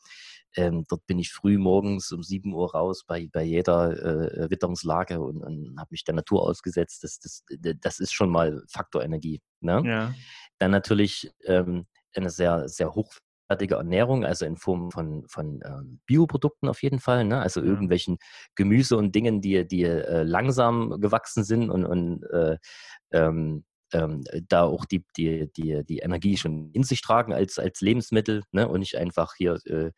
Ähm, dort bin ich früh morgens um 7 Uhr raus bei, bei jeder äh, Witterungslage und, und habe mich der Natur ausgesetzt. Das, das, das ist schon mal Faktor Energie. Ne? Ja. Dann natürlich ähm, eine sehr, sehr hoch hochwertige Ernährung, also in Form von, von ähm, Bioprodukten auf jeden Fall, ne? also ja. irgendwelchen Gemüse und Dingen, die, die äh, langsam gewachsen sind und, und äh, ähm, ähm, da auch die, die, die, die Energie schon in sich tragen als, als Lebensmittel ne? und nicht einfach hier äh,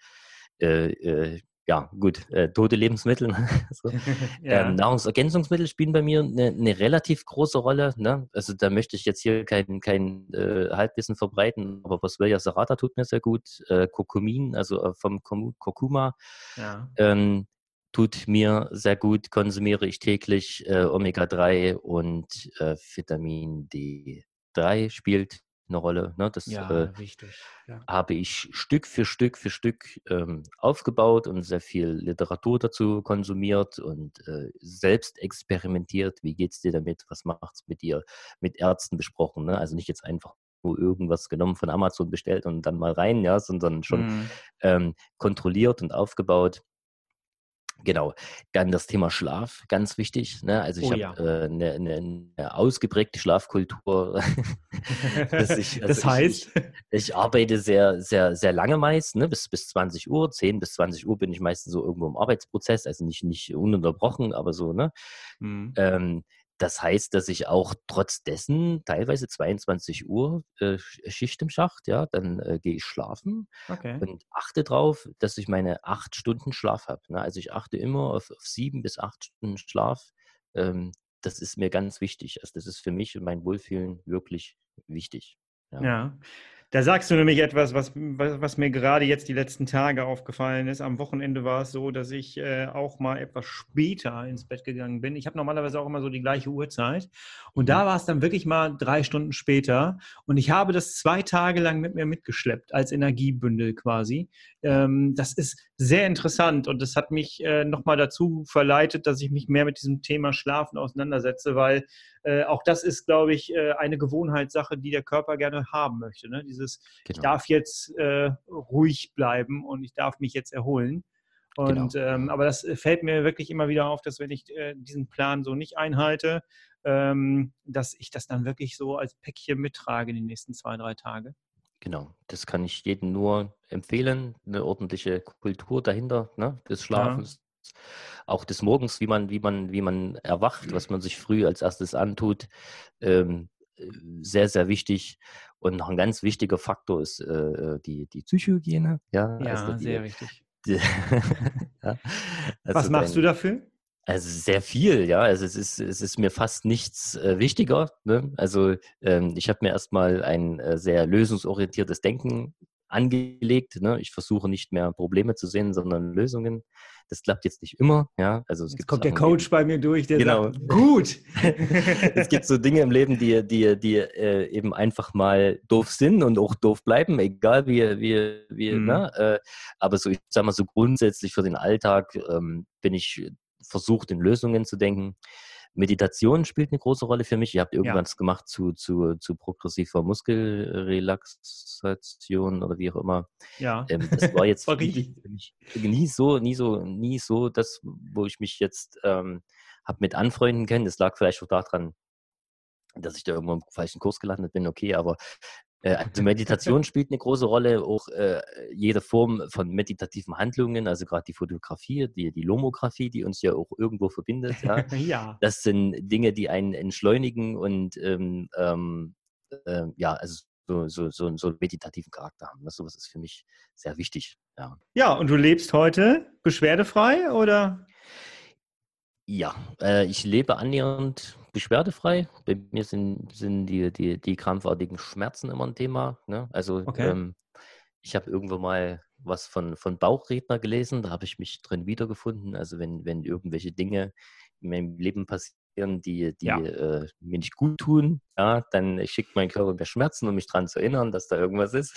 äh, äh ja, gut, äh, tote Lebensmittel. so. ja. ähm, Nahrungsergänzungsmittel spielen bei mir eine, eine relativ große Rolle. Ne? Also da möchte ich jetzt hier kein, kein äh, Halbwissen verbreiten, aber Boswellia serrata tut mir sehr gut. Äh, Kurkumin, also äh, vom Kurkuma, ja. ähm, tut mir sehr gut, konsumiere ich täglich. Äh, Omega-3 und äh, Vitamin D3 spielt eine Rolle. Ne? Das ja, äh, ja. habe ich Stück für Stück für Stück ähm, aufgebaut und sehr viel Literatur dazu konsumiert und äh, selbst experimentiert. Wie geht es dir damit? Was macht es mit dir? Mit Ärzten besprochen. Ne? Also nicht jetzt einfach nur irgendwas genommen von Amazon bestellt und dann mal rein, ja, sondern schon mhm. ähm, kontrolliert und aufgebaut. Genau. Dann das Thema Schlaf, ganz wichtig. Ne? Also ich oh, habe ja. äh, eine, eine, eine, ausgeprägte Schlafkultur. ich, also das heißt? Ich, ich, arbeite sehr, sehr, sehr lange meist, ne? bis, bis 20 Uhr. 10 bis 20 Uhr bin ich meistens so irgendwo im Arbeitsprozess, also nicht, nicht ununterbrochen, aber so, ne? Mhm. Ähm, das heißt, dass ich auch trotz dessen teilweise 22 Uhr äh, Schicht im Schacht, ja, dann äh, gehe ich schlafen okay. und achte darauf, dass ich meine acht Stunden Schlaf habe. Ne? Also ich achte immer auf, auf, sieben bis acht Stunden Schlaf. Ähm, das ist mir ganz wichtig. Also das ist für mich und mein Wohlfühlen wirklich wichtig. ja. ja. Da sagst du nämlich etwas, was, was, mir gerade jetzt die letzten Tage aufgefallen ist. Am Wochenende war es so, dass ich äh, auch mal etwas später ins Bett gegangen bin. Ich habe normalerweise auch immer so die gleiche Uhrzeit. Und da war es dann wirklich mal drei Stunden später. Und ich habe das zwei Tage lang mit mir mitgeschleppt, als Energiebündel quasi. Ähm, das ist sehr interessant und das hat mich äh, nochmal dazu verleitet, dass ich mich mehr mit diesem Thema Schlafen auseinandersetze, weil äh, auch das ist, glaube ich, äh, eine Gewohnheitssache, die der Körper gerne haben möchte. Ne? Dieses, genau. ich darf jetzt äh, ruhig bleiben und ich darf mich jetzt erholen. Und genau. ähm, aber das fällt mir wirklich immer wieder auf, dass wenn ich äh, diesen Plan so nicht einhalte, ähm, dass ich das dann wirklich so als Päckchen mittrage in den nächsten zwei, drei Tage. Genau, das kann ich jedem nur empfehlen. Eine ordentliche Kultur dahinter, ne, des Schlafens. Auch des Morgens, wie man, wie man, wie man erwacht, was man sich früh als erstes antut. Ähm, sehr, sehr wichtig. Und noch ein ganz wichtiger Faktor ist äh, äh die, die Psychohygiene. Ja, ja also die, sehr wichtig. Die, ja, also was machst dein, du dafür? Also sehr viel, ja. Also es ist, es ist mir fast nichts äh, wichtiger. Ne? Also ähm, ich habe mir erstmal ein äh, sehr lösungsorientiertes Denken angelegt. Ne? Ich versuche nicht mehr Probleme zu sehen, sondern Lösungen. Das klappt jetzt nicht immer. Ja? Also es jetzt kommt der Coach bei mir durch, der genau. sagt, gut. es gibt so Dinge im Leben, die, die, die äh, eben einfach mal doof sind und auch doof bleiben, egal wie, wie, wie mhm. ne? Äh, aber so, ich sag mal so grundsätzlich für den Alltag ähm, bin ich versucht, in Lösungen zu denken. Meditation spielt eine große Rolle für mich. Ihr habt irgendwas ja. gemacht zu, zu, zu progressiver Muskelrelaxation oder wie auch immer. Ja. Ähm, das war jetzt nie, nie so, nie so, nie so das, wo ich mich jetzt ähm, habe mit anfreunden können. Das lag vielleicht auch daran, dass ich da irgendwo im falschen Kurs gelandet bin, okay, aber also Meditation spielt eine große Rolle, auch äh, jede Form von meditativen Handlungen, also gerade die Fotografie, die, die Lomographie, die uns ja auch irgendwo verbindet. Ja. ja. Das sind Dinge, die einen entschleunigen und ähm, ähm, äh, ja, also so, so, so, so einen meditativen Charakter haben. Das sowas ist für mich sehr wichtig. Ja. ja, und du lebst heute beschwerdefrei oder? Ja, äh, ich lebe annähernd beschwerdefrei. Bei mir sind, sind die, die, die krampfartigen Schmerzen immer ein Thema. Ne? Also okay. ähm, ich habe irgendwo mal was von, von Bauchredner gelesen, da habe ich mich drin wiedergefunden. Also wenn, wenn irgendwelche Dinge in meinem Leben passieren, die, die ja. äh, mir nicht gut tun, ja, dann schickt mein Körper mir Schmerzen, um mich daran zu erinnern, dass da irgendwas ist.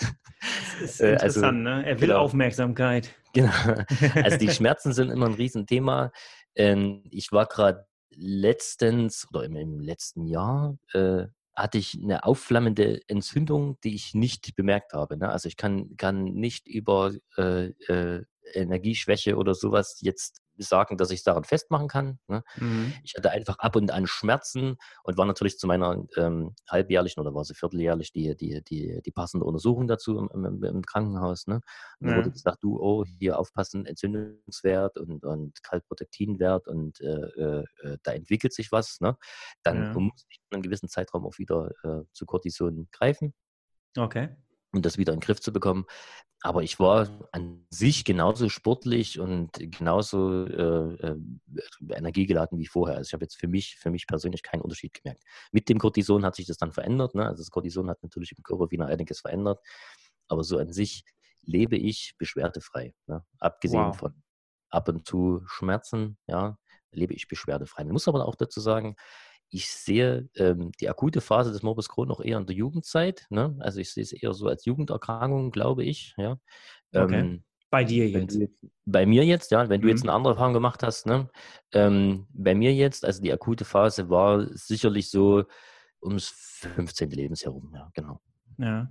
Das ist äh, also interessant, also, ne? Er will genau. Aufmerksamkeit. Genau. Also die Schmerzen sind immer ein Riesenthema. Ähm, ich war gerade letztens oder im, letzten Jahr äh, hatte ich eine aufflammende Entzündung, die ich nicht bemerkt habe. Ne? Also ich kann, kann nicht über äh, äh, Energieschwäche oder sowas jetzt sagen, dass ich es daran festmachen kann. Ne? Mhm. Ich hatte einfach ab und an Schmerzen und war natürlich zu meiner ähm, halbjährlichen oder war sie vierteljährlich die, die, die, die passende Untersuchung dazu im, im, im Krankenhaus. Ne? Und ja. wurde gesagt, du, oh, hier aufpassen, Entzündungswert und, und Kaltprotektinwert und äh, äh, äh, da entwickelt sich was. Ne? Dann ja. muss ich in einem gewissen Zeitraum auch wieder äh, zu Cortison greifen. Okay um das wieder in den Griff zu bekommen. Aber ich war an sich genauso sportlich und genauso äh, äh, energiegeladen wie vorher. Also ich habe jetzt für mich, für mich persönlich keinen Unterschied gemerkt. Mit dem Cortison hat sich das dann verändert. Ne? Also das Cortison hat natürlich im Körper wieder einiges verändert. Aber so an sich lebe ich beschwerdefrei. Ne? Abgesehen wow. von ab und zu Schmerzen, ja, lebe ich beschwerdefrei. Man muss aber auch dazu sagen, ich sehe ähm, die akute Phase des Morbus Crohn noch eher in der Jugendzeit. Ne? Also ich sehe es eher so als Jugenderkrankung, glaube ich. Ja. Okay. Ähm, bei dir jetzt. Du, bei mir jetzt, ja. Wenn mhm. du jetzt mhm. eine andere Erfahrung gemacht hast, ne? Ähm, bei mir jetzt, also die akute Phase war sicherlich so ums 15. Lebensjahr rum, ja, genau. Ja.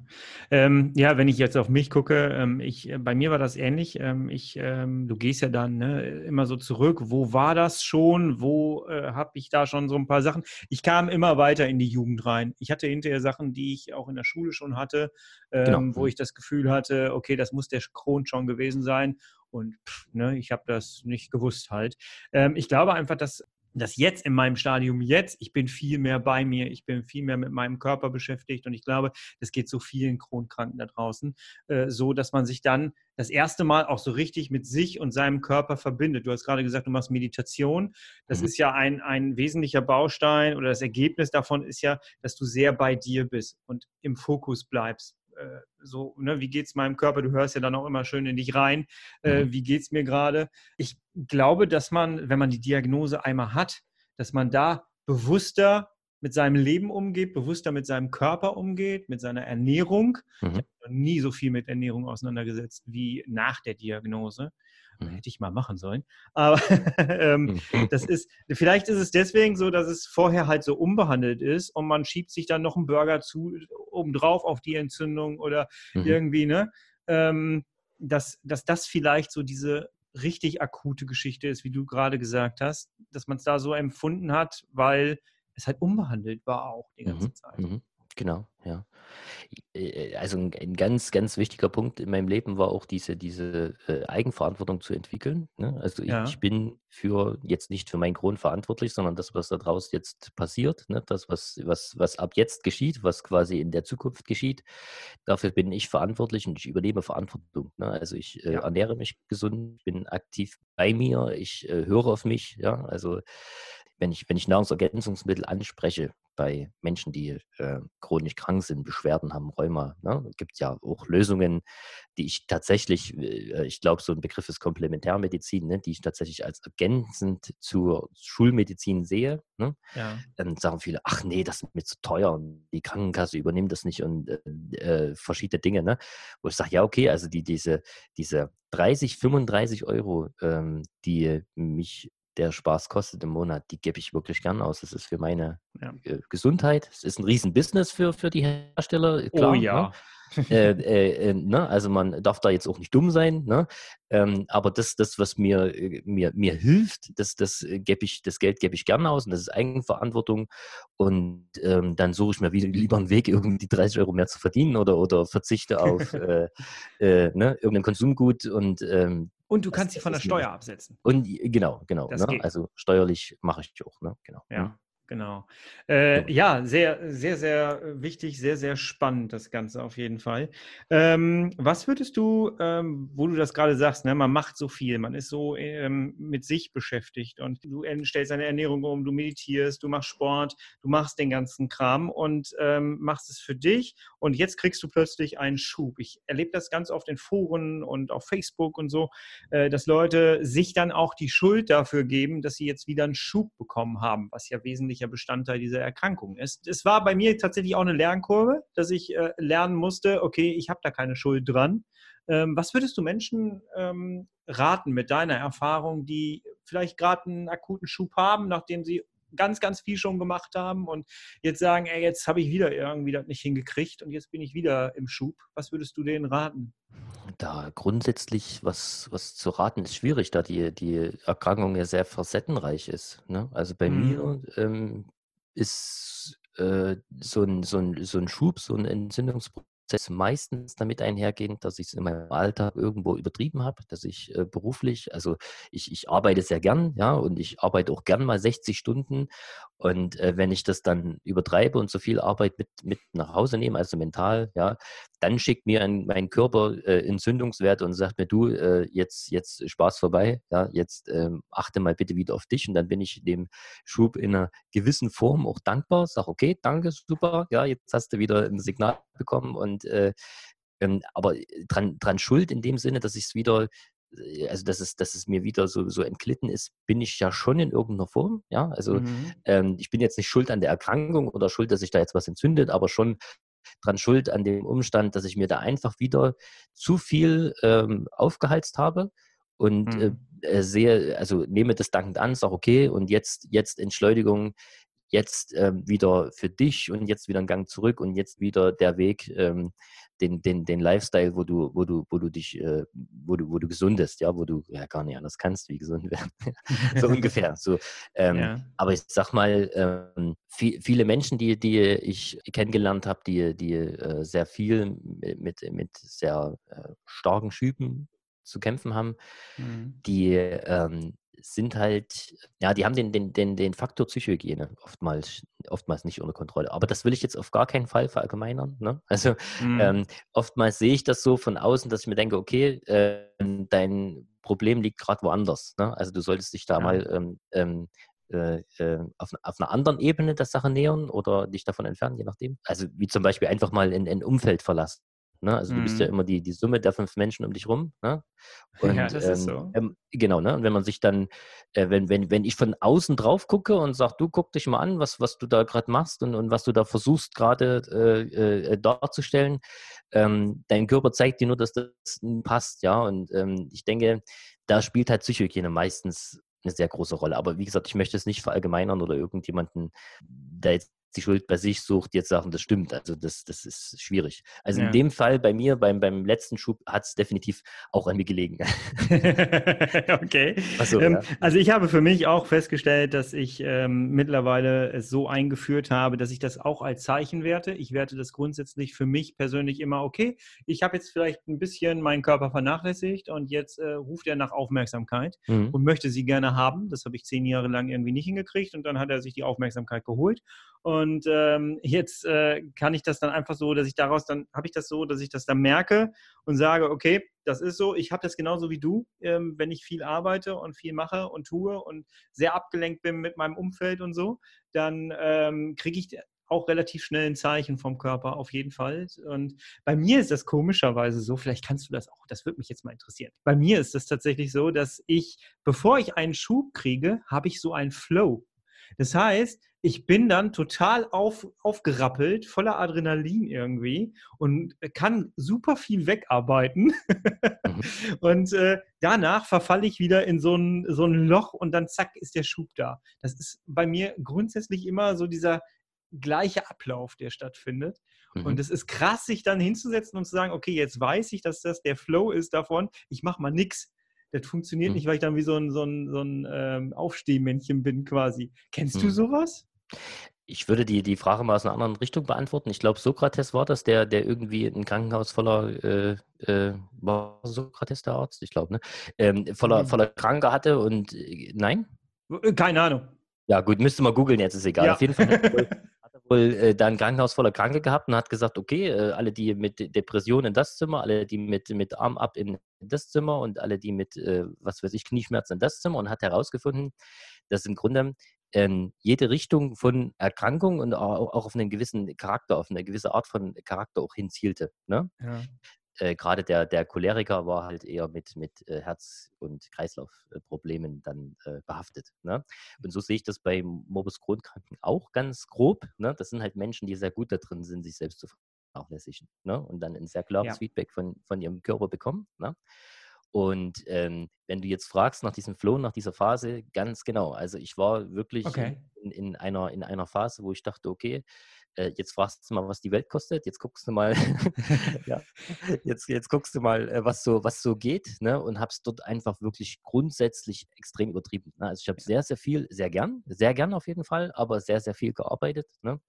Ähm, ja, wenn ich jetzt auf mich gucke, ähm, ich, äh, bei mir war das ähnlich. Ähm, ich, ähm, du gehst ja dann ne, immer so zurück. Wo war das schon? Wo äh, habe ich da schon so ein paar Sachen? Ich kam immer weiter in die Jugend rein. Ich hatte hinterher Sachen, die ich auch in der Schule schon hatte, genau. Ähm, wo mhm. ich das Gefühl hatte, okay, das muss der Kron schon gewesen sein. Und pff, ne, ich habe das nicht gewusst halt. Ähm, ich glaube einfach, dass das jetzt in meinem Stadium jetzt, ich bin viel mehr bei mir, ich bin viel mehr mit meinem Körper beschäftigt und ich glaube, das geht so vielen Kronkranken da draußen, äh, so dass man sich dann das erste Mal auch so richtig mit sich und seinem Körper verbindet. Du hast gerade gesagt, du machst Meditation. Das mhm. ist ja ein, ein wesentlicher Baustein oder das Ergebnis davon ist ja, dass du sehr bei dir bist und im Fokus bleibst. Äh, so, ne, wie geht es meinem Körper? Du hörst ja dann auch immer schön in dich rein. Äh, mhm. Wie geht es mir gerade? Ich glaube, dass man, wenn man die Diagnose einmal hat, dass man da bewusster mit seinem Leben umgeht, bewusster mit seinem Körper umgeht, mit seiner Ernährung. Mhm. Ich habe nie so viel mit Ernährung auseinandergesetzt wie nach der Diagnose. Mhm. Hätte ich mal machen sollen. Aber ähm, mhm. das ist, vielleicht ist es deswegen so, dass es vorher halt so unbehandelt ist und man schiebt sich dann noch einen Burger zu, obendrauf auf die Entzündung oder mhm. irgendwie, ne? Ähm, dass, dass das vielleicht so diese richtig akute Geschichte ist, wie du gerade gesagt hast, dass man es da so empfunden hat, weil es halt unbehandelt war auch die ganze mhm. Zeit. Mhm. Genau, ja. Äh, also ein, ein, ganz, ganz wichtiger Punkt in meinem Leben war auch diese, diese äh, Eigenverantwortung zu entwickeln. Ne? Also ich, ja. ich, bin für jetzt nicht für meinen Kron verantwortlich, sondern das, was da draußen jetzt passiert, ne? das, was, was, was ab jetzt geschieht, was quasi in der Zukunft geschieht, dafür bin ich verantwortlich und ich übernehme Verantwortung. Ne? Also ich äh, ja. ernähre mich gesund, bin aktiv bei mir, ich äh, höre auf mich, ja, also wenn ich, wenn ich Nahrungsergänzungsmittel anspreche bei Menschen, die äh, chronisch krank sind, Beschwerden haben, Rheuma, ne, gibt es ja auch Lösungen, die ich tatsächlich, äh, ich glaube, so ein Begriff ist Komplementärmedizin, ne, die ich tatsächlich als ergänzend zur Schulmedizin sehe. Ne? Ja. Dann sagen viele, ach nee, das ist mir zu teuer und die Krankenkasse übernimmt das nicht und äh, äh verschiedene Dinge. Ne? Wo ich sage, ja, okay, also die, diese, diese 30, 35 Euro, ähm, die mich der Spaß kostet im Monat, die gebe ich wirklich gern aus. Das ist für meine ja. Äh, Gesundheit. Es ist ein Riesenbusiness für, für die Hersteller. Oh klar, oh ja. Ne? äh, äh, äh, ne? Also man darf da jetzt auch nicht dumm sein. Ne? Ähm, aber das, das, was mir, äh, mir, mir hilft, das, das, gebe ich, das Geld gebe ich gerne aus und das ist Eigenverantwortung. Und ähm, dann suche ich mir wieder lieber einen Weg, irgendwie die 30 Euro mehr zu verdienen oder, oder verzichte auf äh, ne? irgendein Konsumgut und ähm, und du kannst sie von der Steuer absetzen. Und genau, genau. Ne? Also steuerlich mache ich auch, ne? Genau. Ja. Genau. Äh, ja, sehr, sehr, sehr wichtig, sehr, sehr spannend, das Ganze auf jeden Fall. Ähm, was würdest du, ähm, wo du das gerade sagst, ne, man macht so viel, man ist so ähm, mit sich beschäftigt und du stellst deine Ernährung um, du meditierst, du machst Sport, du machst den ganzen Kram und ähm, machst es für dich und jetzt kriegst du plötzlich einen Schub. Ich erlebe das ganz oft in Foren und auf Facebook und so, äh, dass Leute sich dann auch die Schuld dafür geben, dass sie jetzt wieder einen Schub bekommen haben, was ja wesentlich wesentlicher Bestandteil dieser Erkrankung ist. Es war bei mir tatsächlich auch eine Lernkurve, dass ich äh, lernen musste, okay, ich habe da keine Schuld dran. Ähm, was würdest du Menschen ähm, raten mit deiner Erfahrung, die vielleicht gerade einen akuten Schub haben, nachdem sie ganz, ganz viel schon gemacht haben und jetzt sagen, ey, jetzt habe ich wieder irgendwie das nicht hingekriegt und jetzt bin ich wieder im Schub. Was würdest du denen raten? Da grundsätzlich was, was zu raten ist schwierig, da die, die Erkrankung ja sehr facettenreich ist. Ne? Also bei mhm. mir ähm, ist äh, so, ein, so, ein, so ein Schub, so ein Entzündungsprozess Prozess meistens damit einhergehend, dass ich es in meinem Alltag irgendwo übertrieben habe, dass ich äh, beruflich, also ich, ich arbeite sehr gern, ja, und ich arbeite auch gern mal 60 Stunden. Und äh, wenn ich das dann übertreibe und so viel Arbeit mit, mit nach Hause nehme, also mental, ja, dann schickt mir ein, mein Körper äh, Entzündungswerte und sagt mir, du, äh, jetzt, jetzt Spaß vorbei, ja, jetzt ähm, achte mal bitte wieder auf dich und dann bin ich dem Schub in einer gewissen Form auch dankbar, sag okay, danke, super, ja, jetzt hast du wieder ein Signal bekommen und äh, ähm, aber dran, dran schuld in dem Sinne, dass ich es wieder äh, also dass es, dass es mir wieder so, so entglitten ist, bin ich ja schon in irgendeiner Form. Ja, also mhm. ähm, ich bin jetzt nicht schuld an der Erkrankung oder schuld, dass sich da jetzt was entzündet, aber schon dran schuld an dem Umstand, dass ich mir da einfach wieder zu viel ähm, aufgeheizt habe und äh, mhm. äh, sehe, also nehme das dankend an, sage okay und jetzt, jetzt Entschleunigung, jetzt ähm, wieder für dich und jetzt wieder ein Gang zurück und jetzt wieder der Weg, ähm, den, den, den Lifestyle, wo du, wo du, wo du dich, äh, wo du, wo du gesundest, ja, wo du ja gar nicht anders kannst, wie gesund werden. so ungefähr. So, ähm, ja. Aber ich sag mal, ähm, viel, viele Menschen, die, die ich kennengelernt habe, die, die äh, sehr viel mit, mit sehr äh, starken Schüben zu kämpfen haben, mhm. die ähm, sind halt, ja, die haben den, den, den, den Faktor Psychohygiene oftmals, oftmals nicht unter Kontrolle. Aber das will ich jetzt auf gar keinen Fall verallgemeinern. Ne? Also mhm. ähm, oftmals sehe ich das so von außen, dass ich mir denke, okay, äh, dein Problem liegt gerade woanders. Ne? Also du solltest dich da ja. mal ähm, ähm, äh, äh, auf, auf, einer anderen Ebene der Sache nähern oder dich davon entfernen, je nachdem. Also wie zum Beispiel einfach mal ein, ein Umfeld verlassen. Ne? Also du bist ja mhm. immer die, die Summe der fünf Menschen um dich rum. Ne? Und, ja, das ähm, ist so. Ähm, genau, ne? Und wenn man sich dann, äh, wenn, wenn, wenn ich von außen drauf gucke und sage, du guck dich mal an, was, was du da gerade machst und, und was du da versuchst gerade äh, äh, darzustellen, ähm, dein Körper zeigt dir nur, dass das passt, ja. Und ähm, ich denke, da spielt halt Psychohygiene meistens eine sehr große Rolle. Aber wie gesagt, ich möchte es nicht verallgemeinern oder irgendjemanden, der jetzt die Schuld bei sich sucht, jetzt sagen, das stimmt. Also das, das ist schwierig. Also ja. in dem Fall bei mir, beim, beim letzten Schub, hat es definitiv auch an mir gelegen. okay. So, ähm, ja. Also ich habe für mich auch festgestellt, dass ich ähm, mittlerweile es so eingeführt habe, dass ich das auch als Zeichen werte. Ich werte das grundsätzlich für mich persönlich immer, okay, ich habe jetzt vielleicht ein bisschen meinen Körper vernachlässigt und jetzt äh, ruft er nach Aufmerksamkeit mhm. und möchte sie gerne haben. Das habe ich zehn Jahre lang irgendwie nicht hingekriegt und dann hat er sich die Aufmerksamkeit geholt. Und ähm, jetzt äh, kann ich das dann einfach so, dass ich daraus dann, habe ich das so, dass ich das dann merke und sage, okay, das ist so, ich habe das genauso wie du, ähm, wenn ich viel arbeite und viel mache und tue und sehr abgelenkt bin mit meinem Umfeld und so, dann ähm, kriege ich auch relativ schnell ein Zeichen vom Körper, auf jeden Fall. Und bei mir ist das komischerweise so, vielleicht kannst du das auch, das würde mich jetzt mal interessieren. Bei mir ist es tatsächlich so, dass ich, bevor ich einen Schub kriege, habe ich so einen Flow. Das heißt, ich bin dann total auf, aufgerappelt, voller Adrenalin irgendwie und kann super viel wegarbeiten. Mhm. und äh, danach verfalle ich wieder in so ein, so ein Loch und dann zack ist der Schub da. Das ist bei mir grundsätzlich immer so dieser gleiche Ablauf, der stattfindet. Mhm. Und es ist krass, sich dann hinzusetzen und zu sagen, okay, jetzt weiß ich, dass das der Flow ist davon, ich mache mal nichts. Das funktioniert mhm. nicht, weil ich dann wie so ein, so ein, so ein ähm, Aufstehmännchen bin quasi. Kennst mhm. du sowas? Ich würde die, die Frage mal aus einer anderen Richtung beantworten. Ich glaube, Sokrates war das, der, der irgendwie ein Krankenhaus voller, äh, äh, war Sokrates der Arzt? Ich glaube, ne? Ähm, voller, mhm. voller Kranke hatte und äh, nein? Äh, keine Ahnung. Ja, gut, müsste mal googeln, jetzt ist egal. Ja. Auf jeden Fall wohl äh, da ein Krankenhaus voller Kranke gehabt und hat gesagt, okay, äh, alle die mit Depressionen in das Zimmer, alle die mit, mit Arm ab in das Zimmer und alle die mit, äh, was weiß ich, Knieschmerzen in das Zimmer und hat herausgefunden, dass im Grunde ähm, jede Richtung von Erkrankung und auch, auch, auf einen gewissen Charakter, auf eine gewisse Art von Charakter auch hinzielte. Ne? Ja äh, gerade der, der Choleriker war halt eher mit, mit äh, Herz- und Kreislaufproblemen dann äh, behaftet. Ne? Und so sehe ich das bei Morbus Crohn-Kranken auch ganz grob. Ne? Das sind halt Menschen, die sehr gut da drin sind, sich selbst zu vernachlässigen ne? und dann ein sehr klares ja. Feedback von, von ihrem Körper bekommen. Ne? Und ähm, wenn du jetzt fragst nach diesem Flow, nach dieser Phase, ganz genau. Also ich war wirklich okay. in, in, einer, in einer Phase, wo ich dachte, okay, äh, jetzt fragst du mal, was die Welt kostet, jetzt guckst du mal, ja, jetzt, jetzt guckst du mal, äh, was so, was so geht, ne? Und hab's dort einfach wirklich grundsätzlich extrem übertrieben. Ne? Also ich habe sehr, sehr viel, sehr gern, sehr gern auf jeden Fall, aber sehr, sehr viel gearbeitet, ne?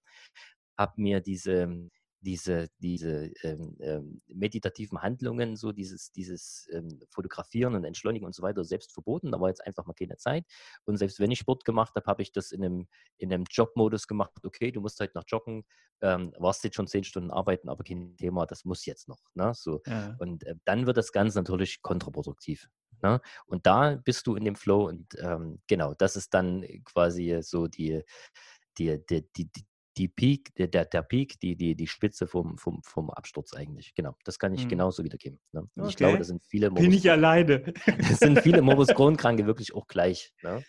Hab mir diese diese, diese ähm, ähm, meditativen Handlungen, so dieses, dieses ähm, Fotografieren und Entschleunigen und so weiter, selbst verboten. Da war jetzt einfach mal keine Zeit. Und selbst wenn ich Sport gemacht habe, habe ich das in einem, in einem Jobmodus gemacht. Okay, du musst halt noch joggen, ähm, warst jetzt schon zehn Stunden arbeiten, aber kein Thema, das muss jetzt noch. Ne? So. Ja. Und äh, dann wird das Ganze natürlich kontraproduktiv. Ne? Und da bist du in dem Flow und ähm, genau, das ist dann quasi so die, die, die, die, die Peak, der, der Peak, die, die, die Spitze vom, vom, vom Absturz eigentlich. Genau, das kann ich hm. genauso wiedergeben. Ne? Okay. ich glaube, das sind viele Morbus Bin ich alleine. das sind viele Morbus Crohn-Kranke wirklich auch gleich. Ne?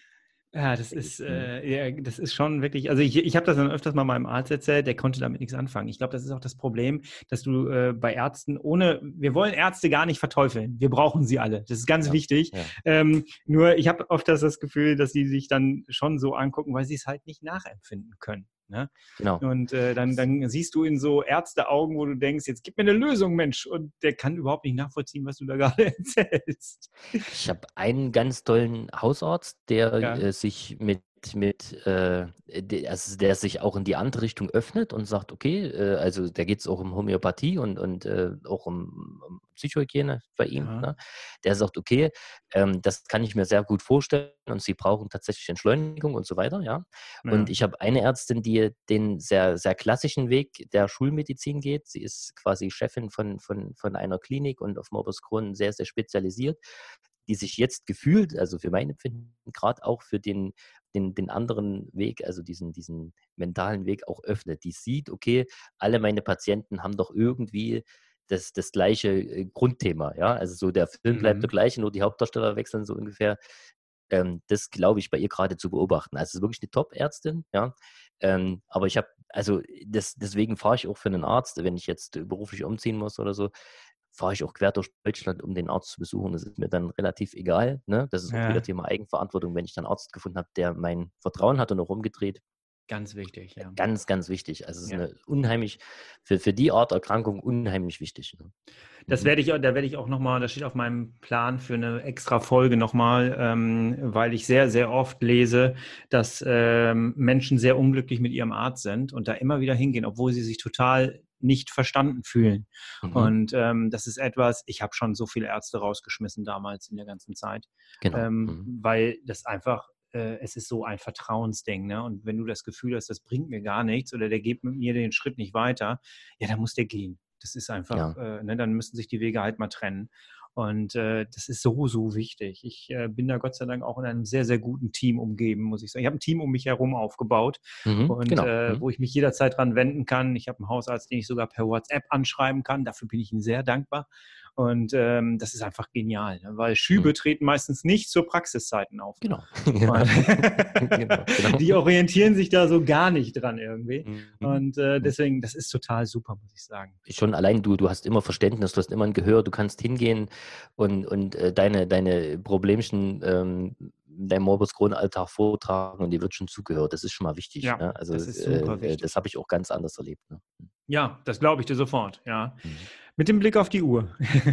Ja, das ist, äh, ja, das ist schon wirklich, also ich, ich habe das dann öfters mal meinem Arzt erzählt, der konnte damit nichts anfangen. Ich glaube, das ist auch das Problem, dass du äh, bei Ärzten ohne, wir wollen Ärzte gar nicht verteufeln. Wir brauchen sie alle. Das ist ganz ja, wichtig. Ja. Ähm, nur ich habe oft das Gefühl, dass sie sich dann schon so angucken, weil sie es halt nicht nachempfinden können. Ne? Genau. Und äh, dann, dann siehst du in so Ärzteaugen, wo du denkst, jetzt gib mir eine Lösung, Mensch. Und der kann überhaupt nicht nachvollziehen, was du da gerade erzählst. Ich habe einen ganz tollen Hausarzt, der ja. äh, sich mit mit, äh, also der sich auch in die andere Richtung öffnet und sagt, okay, äh, also da geht es auch um Homöopathie und, und äh, auch um, um, Psychohygiene bei ihm. Ja. Ne? Der sagt, okay, ähm, das kann ich mir sehr gut vorstellen und sie brauchen tatsächlich Entschleunigung und so weiter, ja. ja. Und ich habe eine Ärztin, die den sehr, sehr klassischen Weg der Schulmedizin geht. Sie ist quasi Chefin von, von, von einer Klinik und auf Morbus Crohn sehr, sehr spezialisiert die sich jetzt gefühlt, also für mein Empfinden, gerade auch für den den, den anderen Weg, also diesen, diesen mentalen Weg auch öffnet. Die sieht, okay, alle meine Patienten haben doch irgendwie das, das gleiche äh, Grundthema. Ja? Also so der Film bleibt mhm. der gleiche, nur die Hauptdarsteller wechseln so ungefähr. Ähm, das glaube ich bei ihr gerade zu beobachten. Also es ist wirklich eine Top-Ärztin, ja. Ähm, aber ich habe, also das, deswegen fahre ich auch für einen Arzt, wenn ich jetzt beruflich umziehen muss oder so, fahre ich auch quer durch Deutschland, um den Arzt zu besuchen. Das ist mir dann relativ egal. Ne? Das ist ja. auch wieder Thema Eigenverantwortung, wenn ich dann einen Arzt gefunden habe, der mein Vertrauen hat und auch umgedreht. Ganz wichtig, ja. Ganz, ganz wichtig. Also es ist ja. eine unheimlich, für, für die Art Erkrankung unheimlich wichtig. Ne? Das mhm. werde ich, da werde ich auch nochmal, das steht auf meinem Plan für eine extra Folge nochmal, ähm, weil ich sehr, sehr oft lese, dass ähm, Menschen sehr unglücklich mit ihrem Arzt sind und da immer wieder hingehen, obwohl sie sich total nicht verstanden fühlen. Mhm. Und ähm, das ist etwas, ich habe schon so viele Ärzte rausgeschmissen damals in der ganzen Zeit, genau. ähm, mhm. weil das einfach, äh, es ist so ein Vertrauensding. Ne? Und wenn du das Gefühl hast, das bringt mir gar nichts oder der geht mit mir den Schritt nicht weiter, ja, dann muss der gehen. Das ist einfach, ja. äh, ne, dann müssen sich die Wege halt mal trennen. Und äh, das ist so, so wichtig. Ich äh, bin da Gott sei Dank auch in einem sehr, sehr guten Team umgeben, muss ich sagen. Ich habe ein Team um mich herum aufgebaut, mhm, und genau. äh, mhm. wo ich mich jederzeit dran wenden kann. Ich habe einen Hausarzt, den ich sogar per WhatsApp anschreiben kann. Dafür bin ich Ihnen sehr dankbar. Und ähm, das ist einfach genial, ne? weil Schübe mhm. treten meistens nicht zur Praxiszeiten auf. Genau. genau. genau. Die orientieren sich da so gar nicht dran irgendwie. Mhm. Und äh, mhm. deswegen, das ist total super, muss ich sagen. Schon allein du, du hast immer Verständnis, du hast immer ein Gehör, du kannst hingehen und, und äh, deine, deine Problemchen ähm, dein Morbus Crohn-Alltag vortragen und dir wird schon zugehört. Das ist schon mal wichtig. Ja, ne? Also das, ist super äh, wichtig. das habe ich auch ganz anders erlebt. Ne? Ja, das glaube ich dir sofort, ja. Mhm. Mit dem Blick auf die Uhr.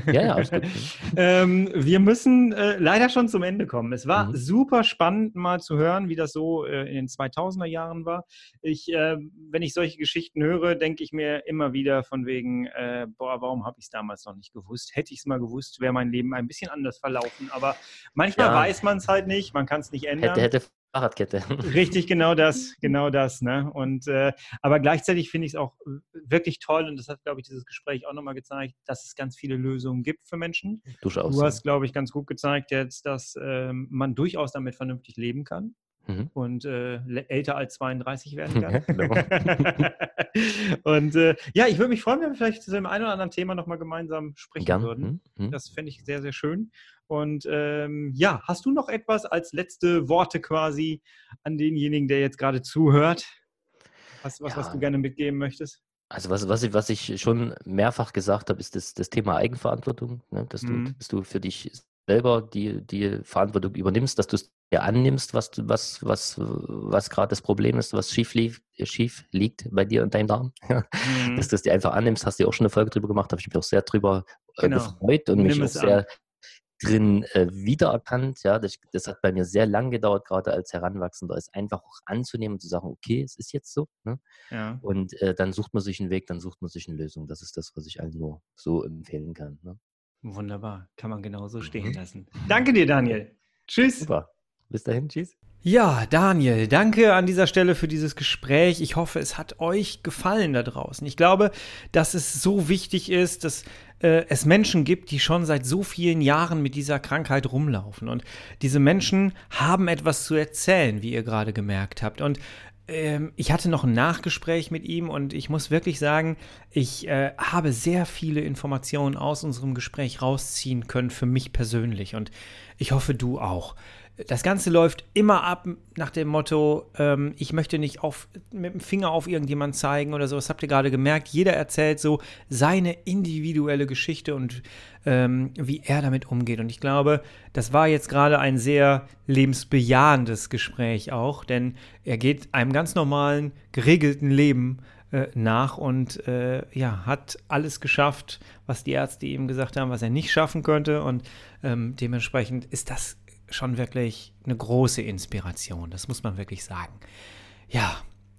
Ja, ja, gut. ähm, wir müssen äh, leider schon zum Ende kommen. Es war mhm. super spannend, mal zu hören, wie das so äh, in den 2000er Jahren war. Ich, äh, wenn ich solche Geschichten höre, denke ich mir immer wieder von wegen, äh, boah, warum habe ich es damals noch nicht gewusst? Hätte ich es mal gewusst, wäre mein Leben ein bisschen anders verlaufen. Aber manchmal ja. weiß man es halt nicht, man kann es nicht ändern. Hätte, hätte Fahrradkette. Richtig, genau das, genau das. Ne? Und äh, aber gleichzeitig finde ich es auch wirklich toll und das hat, glaube ich, dieses Gespräch auch nochmal gezeigt, dass es ganz viele Lösungen gibt für Menschen. Durchaus. Du hast, glaube ich, ganz gut gezeigt jetzt, dass äh, man durchaus damit vernünftig leben kann. Mhm. und äh, älter als 32 werden kann. Genau. und äh, ja, ich würde mich freuen, wenn wir vielleicht zu dem einen oder anderen Thema nochmal gemeinsam sprechen Gern. würden. Mhm. Das fände ich sehr, sehr schön. Und ähm, ja, hast du noch etwas als letzte Worte quasi an denjenigen, der jetzt gerade zuhört? Was, was, ja. was du gerne mitgeben möchtest? Also was, was, ich, was ich schon mehrfach gesagt habe, ist das, das Thema Eigenverantwortung, ne? dass, mhm. du, dass du für dich selber die, die Verantwortung übernimmst, dass du es dir annimmst, was, was, was, was gerade das Problem ist, was schief, lief, schief liegt bei dir und deinem Darm. Mhm. Dass du es dir einfach annimmst, hast du auch schon eine Folge drüber gemacht, habe ich mich auch sehr drüber äh, genau. gefreut und Nimm mich auch sehr drin äh, wiedererkannt. Ja, das, das, hat bei mir sehr lang gedauert, gerade als Heranwachsender, es einfach auch anzunehmen und zu sagen, okay, es ist jetzt so. Ne? Ja. Und äh, dann sucht man sich einen Weg, dann sucht man sich eine Lösung. Das ist das, was ich allen nur so empfehlen kann. Ne? Wunderbar, kann man genauso stehen mhm. lassen. Danke dir, Daniel. Tschüss. Super. Bis dahin, tschüss. Ja, Daniel, danke an dieser Stelle für dieses Gespräch. Ich hoffe, es hat euch gefallen da draußen. Ich glaube, dass es so wichtig ist, dass äh, es Menschen gibt, die schon seit so vielen Jahren mit dieser Krankheit rumlaufen. Und diese Menschen haben etwas zu erzählen, wie ihr gerade gemerkt habt. Und ähm, ich hatte noch ein Nachgespräch mit ihm und ich muss wirklich sagen, ich äh, habe sehr viele Informationen aus unserem Gespräch rausziehen können für mich persönlich und ich hoffe, du auch das Ganze läuft immer ab nach dem Motto, ähm, ich möchte nicht auf, mit dem Finger auf irgendjemanden zeigen oder so. Das habt ihr gerade gemerkt. Jeder erzählt so seine individuelle Geschichte und ähm, wie er damit umgeht. Und ich glaube, das war jetzt gerade ein sehr lebensbejahendes Gespräch auch, denn er geht einem ganz normalen, geregelten Leben äh, nach und äh, ja, hat alles geschafft, was die Ärzte ihm gesagt haben, was er nicht schaffen könnte. Und ähm, dementsprechend ist das schon wirklich eine große Inspiration. Das muss man wirklich sagen. Ja,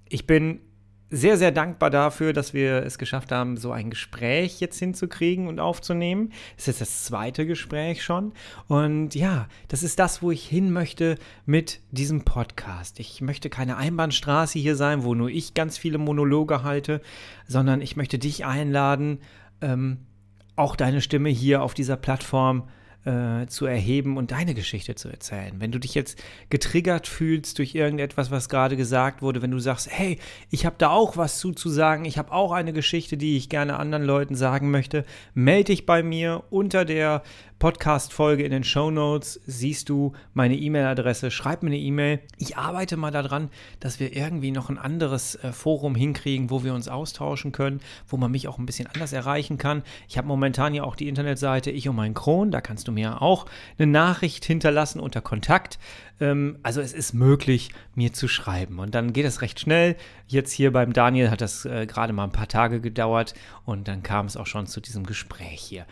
ich bin sehr, sehr dankbar dafür, dass wir es geschafft haben, so ein Gespräch jetzt hinzukriegen und aufzunehmen. Das ist das zweite Gespräch schon. Und ja, das ist das, wo ich hin möchte mit diesem Podcast. Ich möchte keine Einbahnstraße hier sein, wo nur ich ganz viele Monologe halte, sondern ich möchte dich einladen, ähm, auch deine Stimme hier auf dieser Plattform zu äh, zu erheben und deine Geschichte zu erzählen. Wenn du dich jetzt getriggert fühlst durch irgendetwas, was gerade gesagt wurde, wenn du sagst, hey, ich habe da auch was zuzusagen, ich habe auch eine Geschichte, die ich gerne anderen Leuten sagen möchte, melde dich bei mir unter der Podcast-Folge in den Show Notes siehst du meine E-Mail-Adresse. Schreib mir eine E-Mail. Ich arbeite mal daran, dass wir irgendwie noch ein anderes äh, Forum hinkriegen, wo wir uns austauschen können, wo man mich auch ein bisschen anders erreichen kann. Ich habe momentan ja auch die Internetseite Ich und mein Kron. Da kannst du mir auch eine Nachricht hinterlassen unter Kontakt. Ähm, also es ist möglich, mir zu schreiben. Und dann geht es recht schnell. Jetzt hier beim Daniel hat das äh, gerade mal ein paar Tage gedauert und dann kam es auch schon zu diesem Gespräch hier.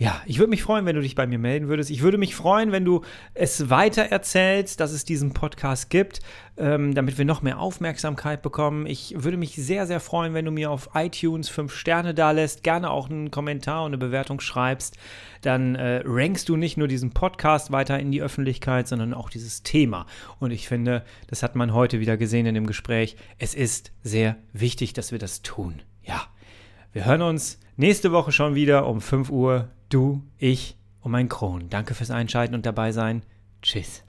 Ja, ich würde mich freuen, wenn du dich bei mir melden würdest. Ich würde mich freuen, wenn du es weiter erzählst, dass es diesen Podcast gibt, ähm, damit wir noch mehr Aufmerksamkeit bekommen. Ich würde mich sehr, sehr freuen, wenn du mir auf iTunes fünf Sterne da lässt, gerne auch einen Kommentar und eine Bewertung schreibst. Dann äh, rankst du nicht nur diesen Podcast weiter in die Öffentlichkeit, sondern auch dieses Thema. Und ich finde, das hat man heute wieder gesehen in dem Gespräch. Es ist sehr wichtig, dass wir das tun. Ja. Wir hören uns nächste Woche schon wieder um 5 Uhr. Du, ich und mein Kron. Danke fürs Einschalten und dabei sein. Tschüss.